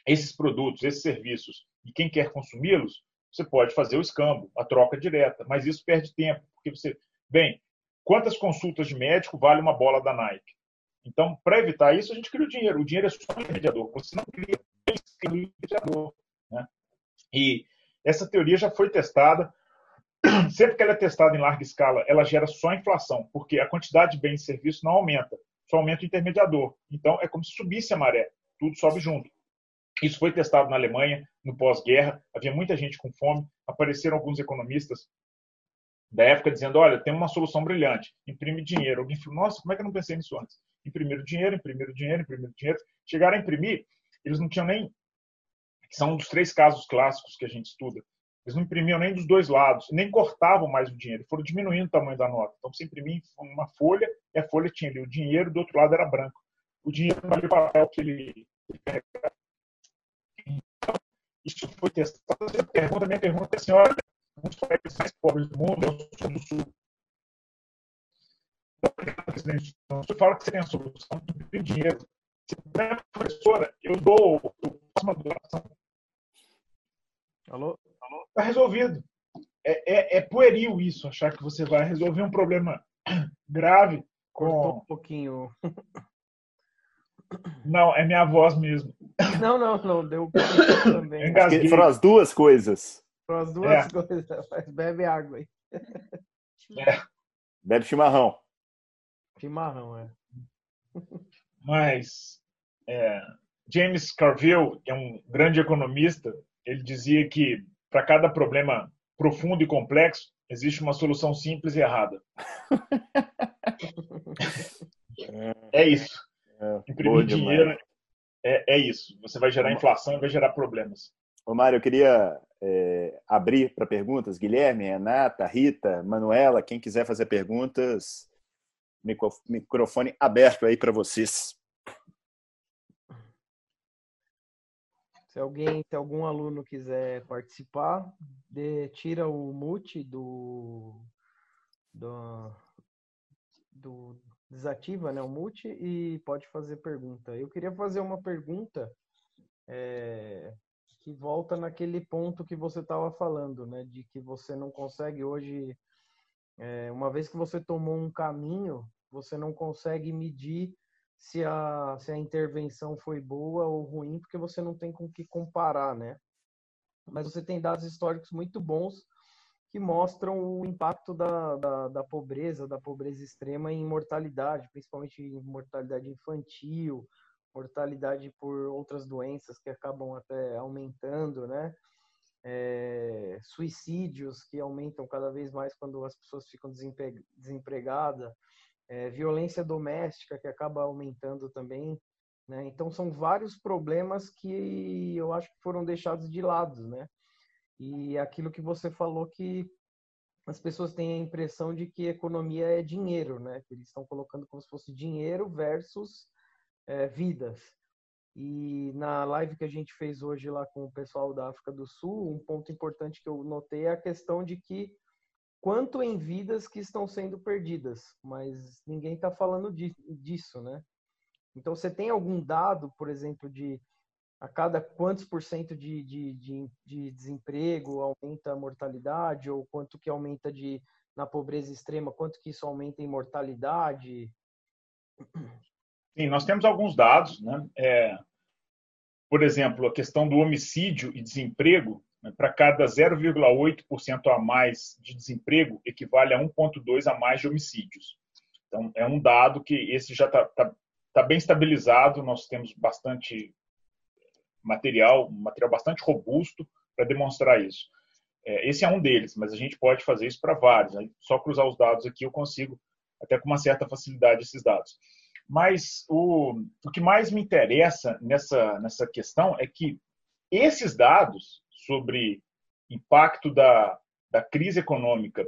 esses produtos, esses serviços e quem quer consumi-los, você pode fazer o escambo, a troca direta, mas isso perde tempo, porque você, bem, quantas consultas de médico vale uma bola da Nike? Então, para evitar isso, a gente cria o dinheiro. O dinheiro é só um intermediador. Você não cria um intermediador. Né? E essa teoria já foi testada sempre que ela é testada em larga escala, ela gera só inflação, porque a quantidade de bens e serviços não aumenta, só aumenta o intermediador. Então, é como se subisse a maré, tudo sobe junto. Isso foi testado na Alemanha, no pós-guerra, havia muita gente com fome, apareceram alguns economistas da época dizendo, olha, tem uma solução brilhante, imprime dinheiro. Alguém falou, nossa, como é que eu não pensei nisso antes? Imprimir dinheiro, imprimir dinheiro, imprimir dinheiro. Chegaram a imprimir, eles não tinham nem... São um dos três casos clássicos que a gente estuda Eles não imprimiam nem dos dois lados, nem cortavam mais o dinheiro, foram diminuindo o tamanho da nota. Então, você imprimia uma folha e a folha tinha ali o dinheiro, do outro lado era branco. O dinheiro valia o papel que ele Então, isso foi testado. A minha pergunta é assim, olha, um dos países mais pobres do mundo o Sul do Sul. Você fala que você tem a solução, tem dinheiro. Se puder, professora, eu dou, faço uma doação. Alô? Está resolvido. É, é, é, pueril isso, achar que você vai resolver um problema grave com. Cortou um pouquinho. Não, é minha voz mesmo. Não, não, não, deu também. Foram as duas coisas. Foram as duas é. coisas. Bebe água aí. É. Bebe chimarrão. Chimarrão, é. Mas é, James Carville, que é um grande economista, ele dizia que para cada problema profundo e complexo, existe uma solução simples e errada. é isso. É, Imprimir dinheiro é, é, isso. Você vai gerar inflação e vai gerar problemas. Ô, Mário, eu queria é, abrir para perguntas. Guilherme, Renata, Rita, Manuela, quem quiser fazer perguntas, microfone aberto aí para vocês. Se alguém, se algum aluno quiser participar, tira o mute do, do, do desativa, né, o mute e pode fazer pergunta. Eu queria fazer uma pergunta é, que volta naquele ponto que você estava falando, né, de que você não consegue hoje, é, uma vez que você tomou um caminho, você não consegue medir se a, se a intervenção foi boa ou ruim, porque você não tem com que comparar, né? Mas você tem dados históricos muito bons que mostram o impacto da, da, da pobreza, da pobreza extrema em mortalidade, principalmente em mortalidade infantil, mortalidade por outras doenças que acabam até aumentando, né? É, suicídios que aumentam cada vez mais quando as pessoas ficam desempregadas, é, violência doméstica que acaba aumentando também. Né? Então, são vários problemas que eu acho que foram deixados de lado. Né? E aquilo que você falou que as pessoas têm a impressão de que economia é dinheiro, né? Que eles estão colocando como se fosse dinheiro versus é, vidas. E na live que a gente fez hoje lá com o pessoal da África do Sul, um ponto importante que eu notei é a questão de que quanto em vidas que estão sendo perdidas, mas ninguém está falando disso, né? Então, você tem algum dado, por exemplo, de a cada quantos por cento de, de, de, de desemprego aumenta a mortalidade, ou quanto que aumenta de na pobreza extrema, quanto que isso aumenta em mortalidade? Sim, nós temos alguns dados, né? É, por exemplo, a questão do homicídio e desemprego para cada 0,8% a mais de desemprego, equivale a 1,2% a mais de homicídios. Então, é um dado que esse já está tá, tá bem estabilizado, nós temos bastante material, um material bastante robusto para demonstrar isso. É, esse é um deles, mas a gente pode fazer isso para vários. Né? Só cruzar os dados aqui eu consigo, até com uma certa facilidade, esses dados. Mas o, o que mais me interessa nessa, nessa questão é que esses dados sobre impacto da, da crise econômica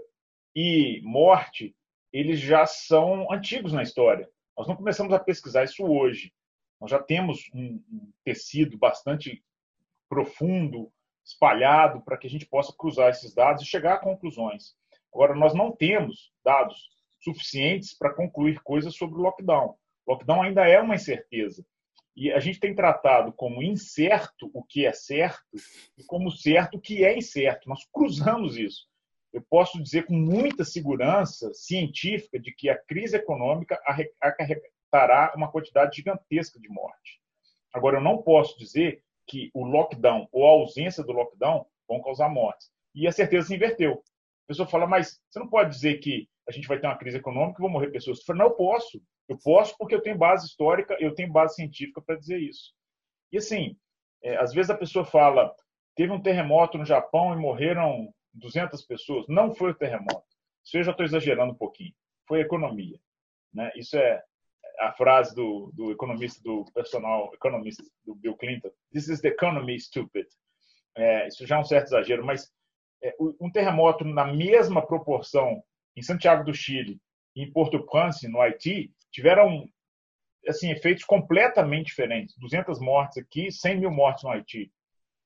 e morte, eles já são antigos na história. Nós não começamos a pesquisar isso hoje. Nós já temos um, tecido bastante profundo, espalhado, para que a gente possa cruzar esses dados e chegar a conclusões. Agora, nós não temos dados suficientes para concluir coisas sobre o lockdown. O lockdown ainda é uma incerteza. E a gente tem tratado como incerto o que é certo e como certo o que é incerto. Nós cruzamos isso. Eu posso dizer com muita segurança científica de que a crise econômica acarretará uma quantidade gigantesca de morte. Agora, eu não posso dizer que o lockdown ou a ausência do lockdown vão causar mortes. E a certeza se inverteu. A pessoa fala, mas você não pode dizer que a gente vai ter uma crise econômica e vão morrer pessoas. Eu falo, não, eu posso. Eu posso porque eu tenho base histórica, eu tenho base científica para dizer isso. E assim, é, às vezes a pessoa fala, teve um terremoto no Japão e morreram 200 pessoas. Não foi o terremoto. Isso eu já estou exagerando um pouquinho. Foi a economia. Né? Isso é a frase do, do economista, do personal economista, do Bill Clinton. This is the economy, stupid. É, isso já é um certo exagero, mas é, um terremoto na mesma proporção em Santiago do Chile e em Porto Prince, no Haiti, tiveram assim efeitos completamente diferentes. 200 mortes aqui, 100 mil mortes no Haiti.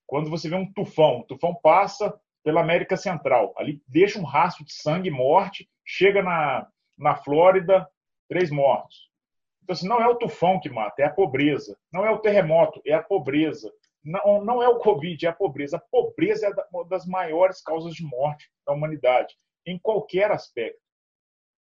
Quando você vê um tufão, o tufão passa pela América Central, ali deixa um rastro de sangue e morte, chega na, na Flórida, três mortos. Então, assim, não é o tufão que mata, é a pobreza. Não é o terremoto, é a pobreza. Não, não é o Covid, é a pobreza. A pobreza é uma das maiores causas de morte da humanidade, em qualquer aspecto.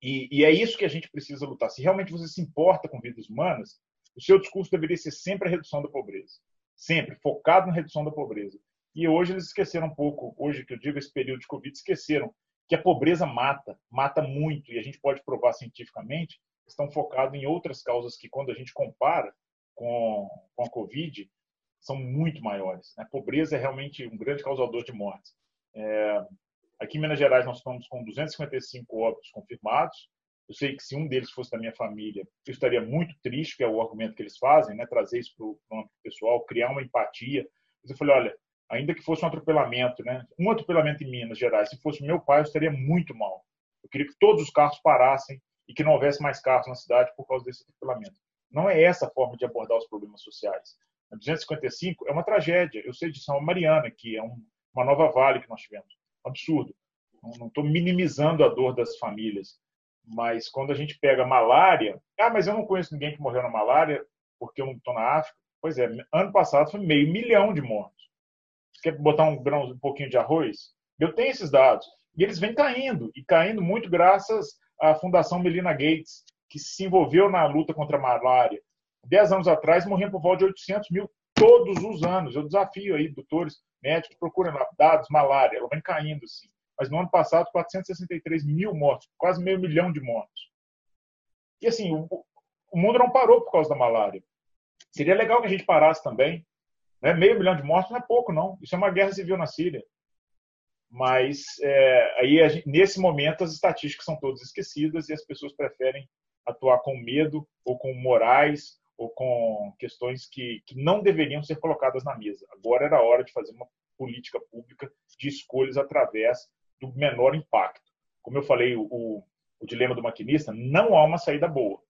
E, e, é isso que a gente precisa lutar. Se realmente você se importa com vidas humanas, o seu discurso deveria ser sempre a redução da pobreza. Sempre, focado na redução da pobreza. E hoje eles esqueceram um pouco, hoje que eu digo esse período de Covid, esqueceram que a pobreza mata, mata muito, e a gente pode provar cientificamente, estão focados em outras causas que, quando a gente compara com, com a Covid, são muito maiores. A pobreza é realmente um grande causador de mortes. É, Aqui em Minas Gerais nós estamos com 255 óbitos confirmados. Eu sei que se um deles fosse da minha família, eu estaria muito triste, que é o argumento que eles fazem, né? trazer isso para o âmbito pessoal, criar uma empatia. Mas eu falei, olha, ainda que fosse um atropelamento, né? um atropelamento em Minas Gerais, se fosse meu pai, eu estaria muito mal. Eu queria que todos os carros parassem e que não houvesse mais carros na cidade por causa desse atropelamento. Não é essa a forma de abordar os problemas sociais. A 255 é uma tragédia. Eu sei de São Mariana, que é um, uma nova vale que nós tivemos absurdo. Não estou minimizando a dor das famílias, mas quando a gente pega malária, ah, mas eu não conheço ninguém que morreu na malária porque eu não estou na África. Pois é, ano passado foi meio milhão de mortos. Você quer botar um grão, um pouquinho de arroz? Eu tenho esses dados. E eles vêm caindo, e caindo muito graças à Fundação Melina Gates, que se envolveu na luta contra a malária. Dez anos atrás, morriam por volta de 800 mil todos os anos. Eu desafio aí, doutores, médicos, procurem lá, dados, malária, ela vem caindo, sim. Mas no ano passado, 463 mil mortos, quase meio milhão de mortos. E assim, o, o mundo não parou por causa da malária. Seria legal que a gente parasse também. Né? Meio milhão de mortos não é pouco, não. Isso é uma guerra civil na Síria. Mas é, aí, gente, nesse momento, as estatísticas são todas esquecidas e as pessoas preferem atuar com medo ou com morais ou com questões que, que não deveriam ser colocadas na mesa. Agora era a hora de fazer uma política pública de escolhas através do menor impacto. Como eu falei, o, o dilema do maquinista, não há uma saída boa.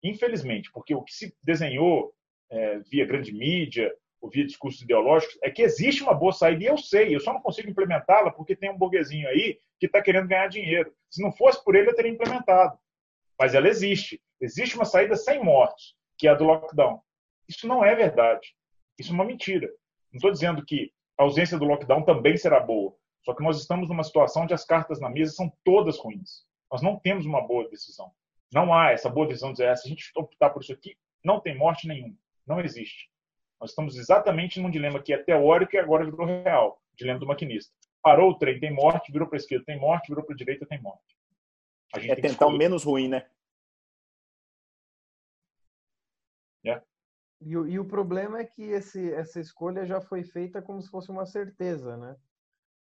Infelizmente, porque o que se desenhou é, via grande mídia, ou via discursos ideológicos, é que existe uma boa saída, e eu sei, eu só não consigo implementá-la porque tem um burguesinho aí que está querendo ganhar dinheiro. Se não fosse por ele, eu teria implementado. Mas ela existe. Existe uma saída sem mortos que é a do lockdown. Isso não é verdade. Isso é uma mentira. Não estou dizendo que a ausência do lockdown também será boa. Só que nós estamos numa situação onde as cartas na mesa são todas ruins. Nós não temos uma boa decisão. Não há essa boa decisão de dizer, ah, se a gente optar por isso aqui, não tem morte nenhuma. Não existe. Nós estamos exatamente num dilema que é teórico e agora virou real. Dilema do maquinista. Parou o trem, tem morte, virou para a esquerda, tem morte, virou para a direita, tem morte. é tentar o menos ruim, né? E, e, o problema é que esse, essa escolha já foi feita como se fosse uma certeza, né?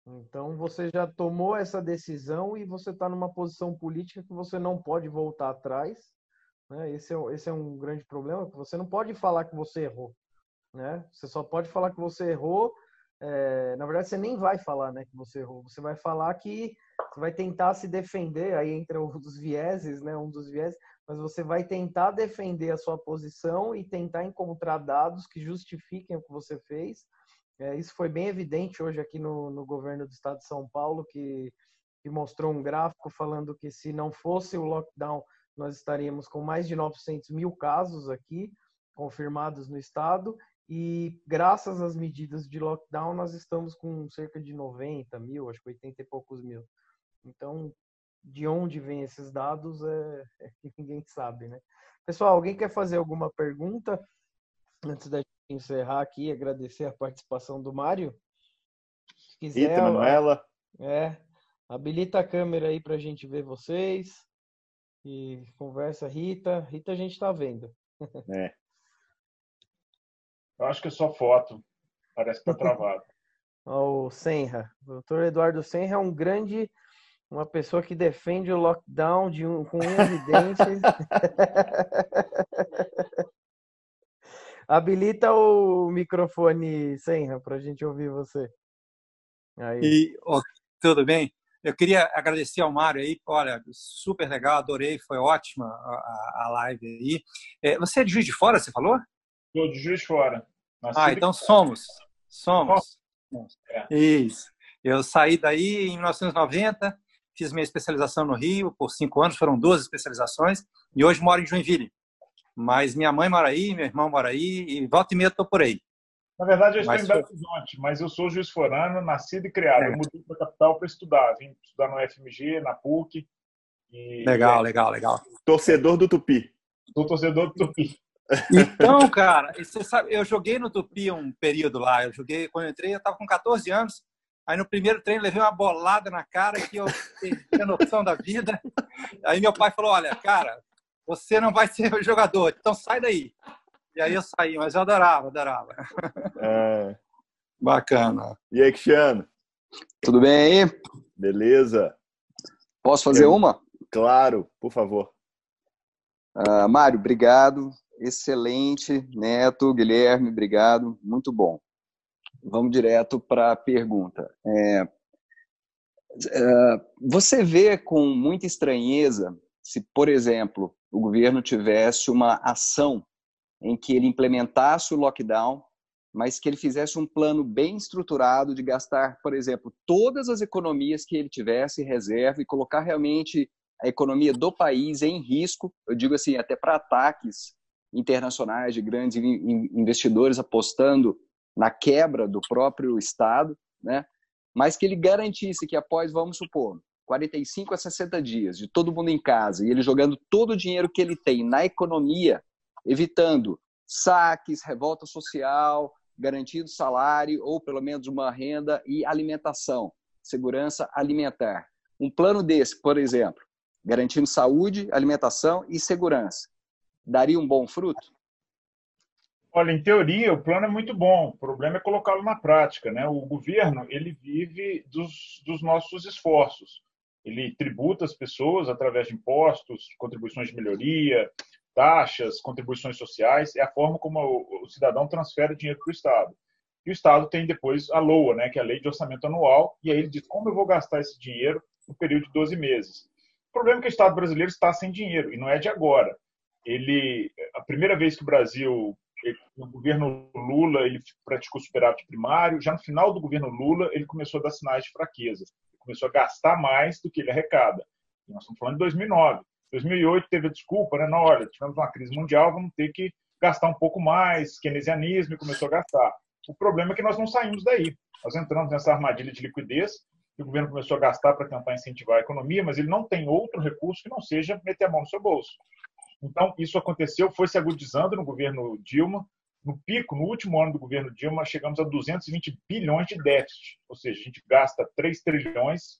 Então você já tomou essa decisão e você está numa posição política que você não pode voltar atrás. Né? Esse, é, esse é um grande problema. Você não pode falar que você errou. Né? Você só pode falar que você errou. É, na verdade, você nem vai falar né, que você errou. Você vai falar que você vai tentar se defender. Aí entra um dos vieses, né? Um dos vieses mas você vai tentar defender a sua posição e tentar encontrar dados que justifiquem o que você fez. É, isso foi bem evidente hoje aqui no, no governo do estado de São Paulo, que, que mostrou um gráfico falando que se não fosse o lockdown, nós estaríamos com mais de 900 mil casos aqui confirmados no estado e graças às medidas de lockdown nós estamos com cerca de 90 mil, acho que 80 e poucos mil. Então de onde vêm esses dados é, é, que ninguém sabe, né? Pessoal, alguém quer fazer alguma pergunta antes da gente encerrar aqui? Agradecer a participação do Mário. Se quiser, Rita, Manuela. É, habilita a câmera aí para a gente ver vocês. E conversa, Rita. Rita, a gente está vendo. É. Eu acho que é só foto. Parece que está travado. o Senra. O doutor Eduardo Senra é um grande uma pessoa que defende o lockdown de um, com evidências. Habilita o microfone, Senra, para a gente ouvir você. Aí. E, oh, tudo bem? Eu queria agradecer ao Mário aí, olha, super legal, adorei, foi ótima a, a live aí. É, você é de Juiz de Fora, você falou? Estou de Juiz de Fora. Ah, então somos. Somos. É. Isso. Eu saí daí em 1990, fiz minha especialização no Rio por cinco anos, foram duas especializações, e hoje moro em Joinville. Mas minha mãe mora aí, meu irmão mora aí, e volta e meia estou por aí. Na verdade, eu estou mas em Belo Horizonte, mas eu sou juiz forano, nascido e criado. É. Eu mudei para a capital para estudar. Vim estudar no FMG, na PUC. E... Legal, legal, legal. Torcedor do Tupi. Sou torcedor do Tupi. Então, cara, você sabe, eu joguei no Tupi um período lá. Eu joguei, quando eu entrei, eu estava com 14 anos. Aí no primeiro treino levei uma bolada na cara que eu perdi a noção da vida. Aí meu pai falou: Olha, cara, você não vai ser jogador, então sai daí. E aí eu saí, mas eu adorava, adorava. É. Bacana. E aí, Cristiano? Tudo bem aí? Beleza. Posso fazer eu... uma? Claro, por favor. Uh, Mário, obrigado. Excelente. Neto, Guilherme, obrigado. Muito bom. Vamos direto para a pergunta. É, é, você vê com muita estranheza se, por exemplo, o governo tivesse uma ação em que ele implementasse o lockdown, mas que ele fizesse um plano bem estruturado de gastar, por exemplo, todas as economias que ele tivesse reserva e colocar realmente a economia do país em risco, eu digo assim, até para ataques internacionais de grandes investidores apostando na quebra do próprio Estado, né? mas que ele garantisse que após, vamos supor, 45 a 60 dias de todo mundo em casa e ele jogando todo o dinheiro que ele tem na economia evitando saques, revolta social, garantido salário ou pelo menos uma renda e alimentação, segurança alimentar. Um plano desse, por exemplo, garantindo saúde, alimentação e segurança, daria um bom fruto? Olha, em teoria, o plano é muito bom. O problema é colocá-lo na prática. Né? O governo ele vive dos, dos nossos esforços. Ele tributa as pessoas através de impostos, contribuições de melhoria, taxas, contribuições sociais, é a forma como o, cidadão transfere dinheiro para o Estado. E o Estado tem depois a LOA, né, que é a Lei de Orçamento Anual, e aí ele diz como eu vou gastar esse dinheiro no período de 12 meses. O problema é que o Estado brasileiro está sem dinheiro, e não é de agora. Ele, a primeira vez que o Brasil, no governo Lula, ele praticou superávit primário, já no final do governo Lula, ele começou a dar sinais de fraqueza. Ele começou a gastar mais do que ele arrecada. Nós estamos falando de 2009. 2008 teve a desculpa, né? Não, olha, tivemos uma crise mundial, vamos ter que gastar um pouco mais, keynesianismo, e começou a gastar. O problema é que nós não saímos daí. Nós entramos nessa armadilha de liquidez, e o governo começou a gastar para tentar incentivar a economia, mas ele não tem outro recurso que não seja meter a mão no seu bolso. Então, isso aconteceu, foi se agudizando no governo Dilma. No pico, no último ano do governo Dilma, chegamos a 220 bilhões de déficit, ou seja, a gente gasta 3 trilhões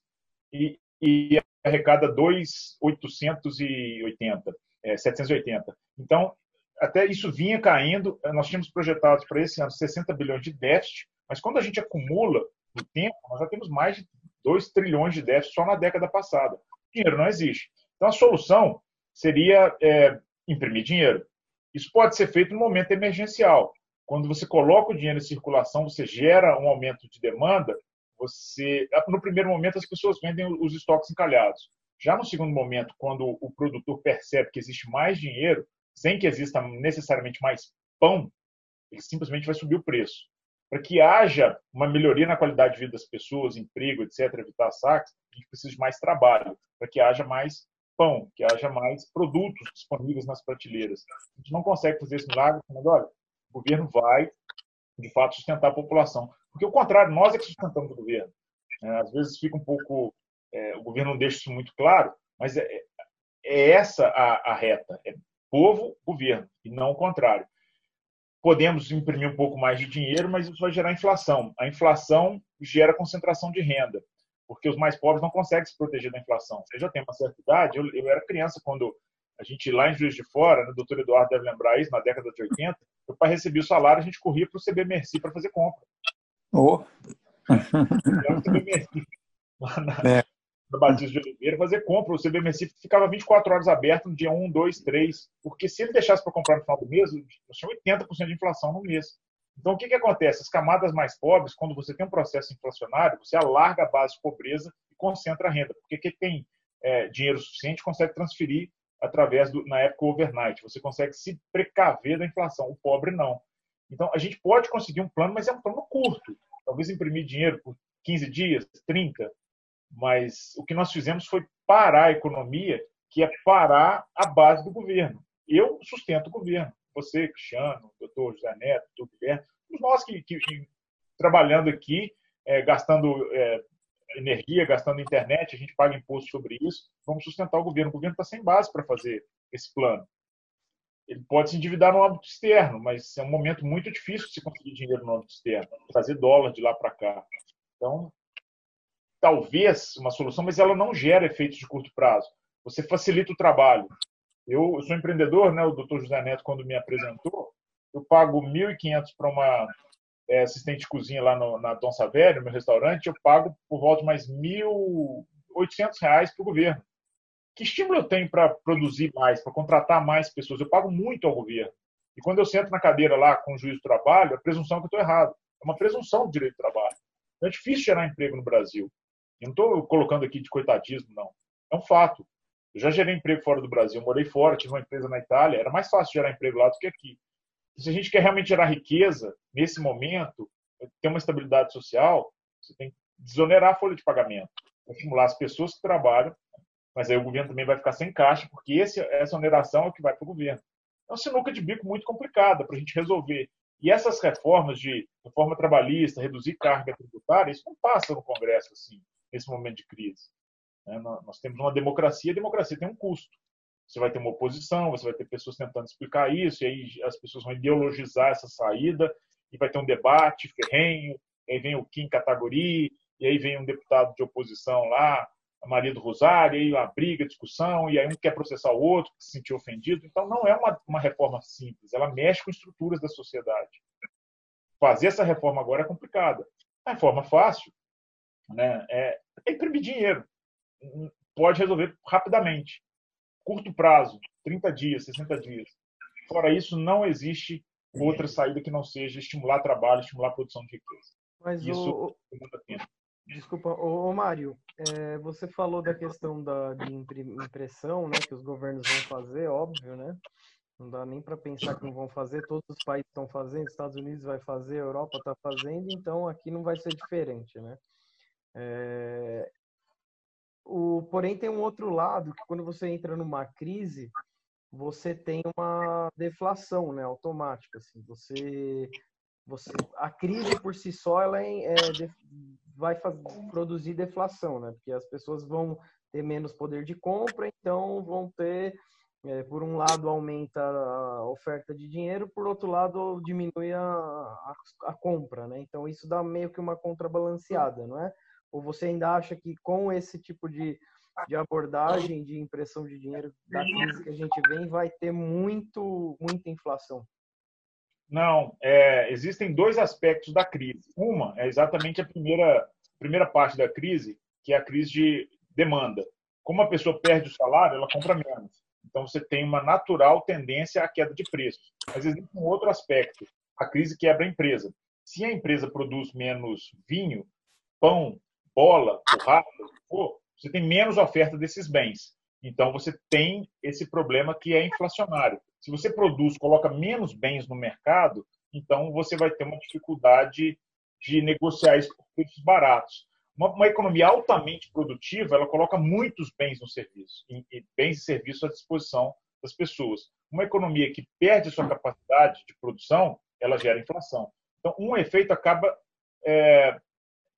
e e arrecada 2,880, é, 780. Então, até isso vinha caindo. Nós tínhamos projetados para esse ano 60 bilhões de déficit, mas quando a gente acumula no tempo, nós já temos mais de 2 trilhões de déficit só na década passada. O dinheiro não existe. Então, a solução seria é, imprimir dinheiro. Isso pode ser feito no momento emergencial. Quando você coloca o dinheiro em circulação, você gera um aumento de demanda você no primeiro momento as pessoas vendem os estoques encalhados. Já no segundo momento, quando o produtor percebe que existe mais dinheiro, sem que exista necessariamente mais pão, ele simplesmente vai subir o preço. Para que haja uma melhoria na qualidade de vida das pessoas, emprego, etc., evitar saques, a gente precisa de mais trabalho, para que haja mais pão, que haja mais produtos disponíveis nas prateleiras. A gente não consegue fazer esse milagre falando, olha, o governo vai, de fato, sustentar a população. Porque o contrário, nós é que sustentamos o governo. É, às vezes fica um pouco. É, o governo não deixa isso muito claro, mas é, é essa a, a, reta: é povo, governo, e não o contrário. Podemos imprimir um pouco mais de dinheiro, mas isso vai gerar inflação. A inflação gera concentração de renda, porque os mais pobres não conseguem se proteger da inflação. Você já tem uma certa idade, eu, eu era criança quando a gente lá em Juiz de Fora, né, o doutor Eduardo deve lembrar isso, na década de 80, meu pai recebia o salário, a gente corria para o CB Merci para fazer compra. Oh. na, é. no Batista de Oliveira, fazer compra. O CBMC ficava 24 horas aberto no dia 1, 2, 3, porque se ele deixasse para comprar no final do mês, nós tínhamos 80% de inflação no mês. Então, o que, que acontece? As camadas mais pobres, quando você tem um processo inflacionário, você alarga a base de pobreza e concentra a renda. Porque quem tem é, dinheiro suficiente consegue transferir através do, na época, overnight. Você consegue se precaver da inflação. O pobre não. Então, a gente pode conseguir um plano, mas é um plano curto. Talvez imprimir dinheiro por 15 dias, 30. Mas o que nós fizemos foi parar a economia, que é parar a base do governo. Eu sustento o governo. Você, Cristiano, doutor José Neto, doutor Guilherme, nós que, que, que trabalhando aqui, é, gastando é, energia, gastando internet, a gente paga imposto sobre isso, vamos sustentar o governo. O governo está sem base para fazer esse plano. Ele pode se endividar no âmbito externo, mas é um momento muito difícil de se conseguir dinheiro no âmbito externo, trazer dólar de lá para cá. Então, talvez uma solução, mas ela não gera efeitos de curto prazo. Você facilita o trabalho. Eu, sou empreendedor, né? O doutor José Neto, quando me apresentou, eu pago 1.500 para uma é, assistente de cozinha lá no, na Dom Savério, meu restaurante, eu pago por volta de mais 1.800 reais para o governo. Que estímulo eu tenho para produzir mais, para contratar mais pessoas? Eu pago muito ao governo. E quando eu sento na cadeira lá com o juiz do trabalho, a presunção é que eu estou errado. É uma presunção do direito do trabalho. Então é difícil gerar emprego no Brasil. Eu não estou colocando aqui de coitadismo, não. É um fato. Eu já gerei emprego fora do Brasil, morei fora, tive uma empresa na Itália, era mais fácil gerar emprego lá do que aqui. Se a gente quer realmente gerar riqueza nesse momento, ter uma estabilidade social, você tem que desonerar a folha de pagamento, estimular as pessoas que trabalham, mas aí o governo também vai ficar sem caixa, porque esse, essa oneração é o que vai para o governo. É uma sinuca de bico muito complicada para a gente resolver. E essas reformas de reforma trabalhista, reduzir carga tributária, isso não passa no Congresso assim, nesse momento de crise. Né? Nós temos uma democracia, a democracia tem um custo. Você vai ter uma oposição, você vai ter pessoas tentando explicar isso, e aí as pessoas vão ideologizar essa saída, e vai ter um debate ferrenho, e aí vem o Kim Categori, e aí vem um deputado de oposição lá, a Maria do Rosário, e aí uma briga, discussão, e aí um quer processar o outro, que se sentiu ofendido. Então, não é uma, uma reforma simples, ela mexe com estruturas da sociedade. Fazer essa reforma agora é complicada. A reforma fácil né, é, é imprimir dinheiro. Pode resolver rapidamente curto prazo, 30 dias, 60 dias. Fora isso, não existe outra saída que não seja estimular trabalho, estimular a produção de riqueza. Mas isso o... Desculpa, ô, Mário, é, você falou da questão da, de impressão, né, que os governos vão fazer, óbvio, né? Não dá nem para pensar que não vão fazer, todos os países estão fazendo, Estados Unidos vai fazer, Europa está fazendo, então aqui não vai ser diferente, né? É, o, porém, tem um outro lado que quando você entra numa crise, você tem uma deflação, né, automática. Assim, você, você, a crise por si só, ela é, é vai produzir deflação, né? Porque as pessoas vão ter menos poder de compra, então vão ter, é, por um lado, aumenta a oferta de dinheiro, por outro lado, diminui a, a, a compra, né? Então isso dá meio que uma contrabalanceada, não é? Ou você ainda acha que com esse tipo de, de abordagem de impressão de dinheiro da crise que a gente vem, vai ter muito, muita inflação? Não, é, existem dois aspectos da crise. Uma é exatamente a primeira, primeira parte da crise, que é a crise de demanda. Como a pessoa perde o salário, ela compra menos. Então você tem uma natural tendência à queda de preços. Mas existe um outro aspecto. A crise quebra a empresa. Se a empresa produz menos vinho, pão, bola, porrada, você tem menos oferta desses bens. Então você tem esse problema que é inflacionário. Se você produz, coloca menos bens no mercado, então você vai ter uma dificuldade de negociar isso por preços baratos. Uma, uma, economia altamente produtiva, ela coloca muitos bens no serviço, e, e bens e serviços à disposição das pessoas. Uma economia que perde sua capacidade de produção, ela gera inflação. Então, um efeito acaba é,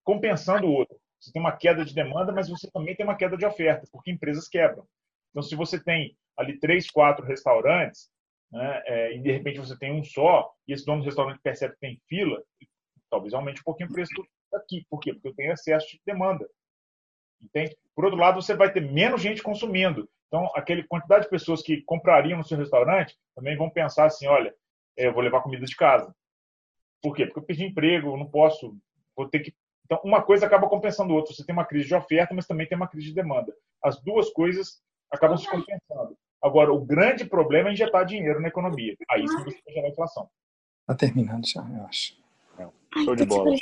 compensando o outro. Você tem uma queda de demanda, mas você também tem uma queda de oferta, porque empresas quebram. Então, se você tem ali três, quatro restaurantes, né, é, e de repente você tem um só, e esse dono do restaurante percebe que tem fila, talvez aumente um pouquinho o preço aqui. Por quê? Porque eu tenho excesso de demanda. Entende? Por outro lado, você vai ter menos gente consumindo. Então, aquela quantidade de pessoas que comprariam no seu restaurante também vão pensar assim: olha, eu vou levar comida de casa. Por quê? Porque eu perdi emprego, eu não posso, vou ter que então, uma coisa acaba compensando a outra. Você tem uma crise de oferta, mas também tem uma crise de demanda. As duas coisas acabam se compensando. Agora, o grande problema é injetar dinheiro na economia. Aí sim você gera inflação. Tá terminando já, eu acho. Show de bola.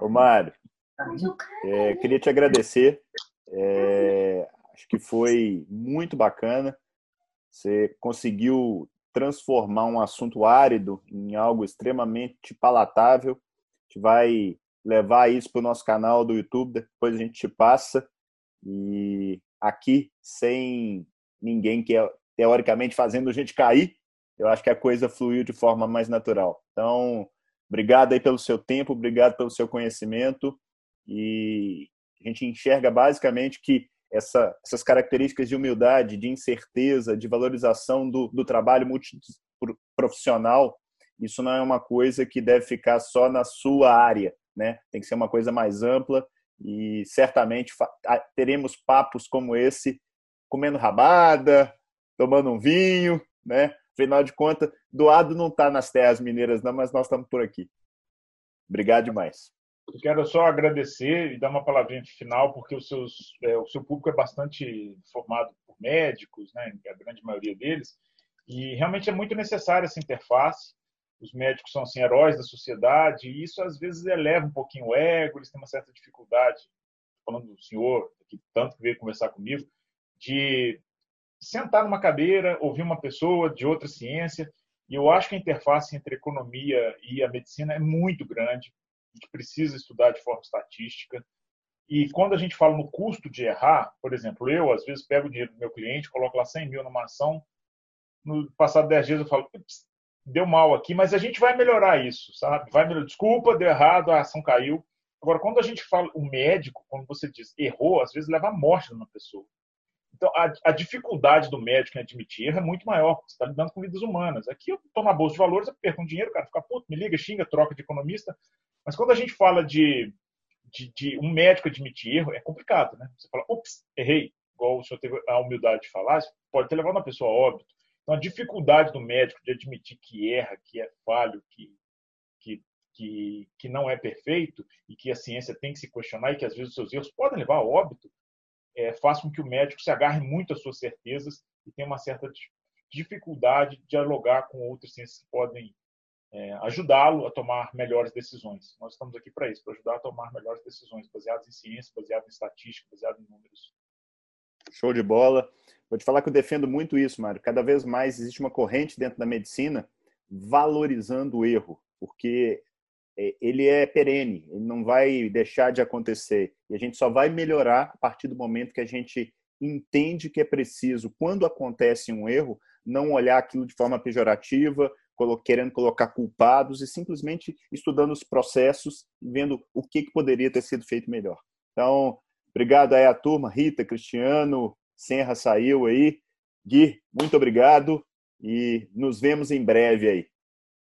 Ô, Mário, é, queria te agradecer. É, acho que foi muito bacana. Você conseguiu transformar um assunto árido em algo extremamente palatável. A gente vai levar isso para o nosso canal do YouTube, depois a gente te passa. E aqui, sem ninguém que é teoricamente fazendo a gente cair, eu acho que a coisa fluiu de forma mais natural. Então, obrigado aí pelo seu tempo, obrigado pelo seu conhecimento e a gente enxerga basicamente que essa, essas características de humildade, de incerteza, de valorização do, do trabalho multiprofissional, isso não é uma coisa que deve ficar só na sua área, né? Tem que ser uma coisa mais ampla e certamente teremos papos como esse comendo rabada, tomando um vinho, né? Afinal de contas, doado não está nas terras mineiras, não, mas nós estamos por aqui. Obrigado demais. Eu quero só agradecer e dar uma palavrinha final, porque seus, é, o seu público é bastante formado por médicos, né, a grande maioria deles, e realmente é muito necessária essa interface. Os médicos são assim, heróis da sociedade, e isso às vezes eleva um pouquinho o ego, eles têm uma certa dificuldade, falando do senhor, que tanto veio conversar comigo, de sentar numa cadeira, ouvir uma pessoa de outra ciência. E eu acho que a interface entre a economia e a medicina é muito grande. A gente precisa estudar de forma estatística. E quando a gente fala no custo de errar, por exemplo, eu às vezes pego o dinheiro do meu cliente, coloco lá 100 mil numa ação, no passado 10 dias eu falo, deu mal aqui, mas a gente vai melhorar isso, sabe? Vai melhorar. Desculpa, deu errado, a ação caiu. Agora, quando a gente fala, o médico, quando você diz errou, às vezes leva à morte de uma pessoa. Então, a, a, dificuldade do médico em admitir erro é muito maior, porque você está lidando com vidas humanas. Aqui eu estou na bolsa de valores, eu perco um dinheiro, o cara fica puto, me liga, xinga, troca de economista. Mas quando a gente fala de, de, de um médico admitir erro, é complicado, né? Você fala, ups, errei. Igual o senhor teve a humildade de falar, pode ter levado uma pessoa a óbito. Então, a dificuldade do médico de admitir que erra, que é falho, que, que, que, que não é perfeito e que a ciência tem que se questionar e que às vezes os seus erros podem levar a óbito, é, faz com que o médico se agarre muito às suas certezas e tenha uma certa dificuldade de dialogar com outras ciências que podem é, ajudá-lo a tomar melhores decisões. Nós estamos aqui para isso, para ajudar a tomar melhores decisões, baseadas em ciência, baseadas em estatística, baseadas em números. Show de bola. Vou te falar que eu defendo muito isso, Mário. Cada vez mais existe uma corrente dentro da medicina valorizando o erro, porque ele é perene, ele não vai deixar de acontecer. E a gente só vai melhorar a partir do momento que a gente entende que é preciso, quando acontece um erro, não olhar aquilo de forma pejorativa, querendo colocar culpados e simplesmente estudando os processos vendo o que poderia ter sido feito melhor. Então, obrigado aí à turma, Rita, Cristiano, Senra saiu aí. Gui, muito obrigado e nos vemos em breve aí.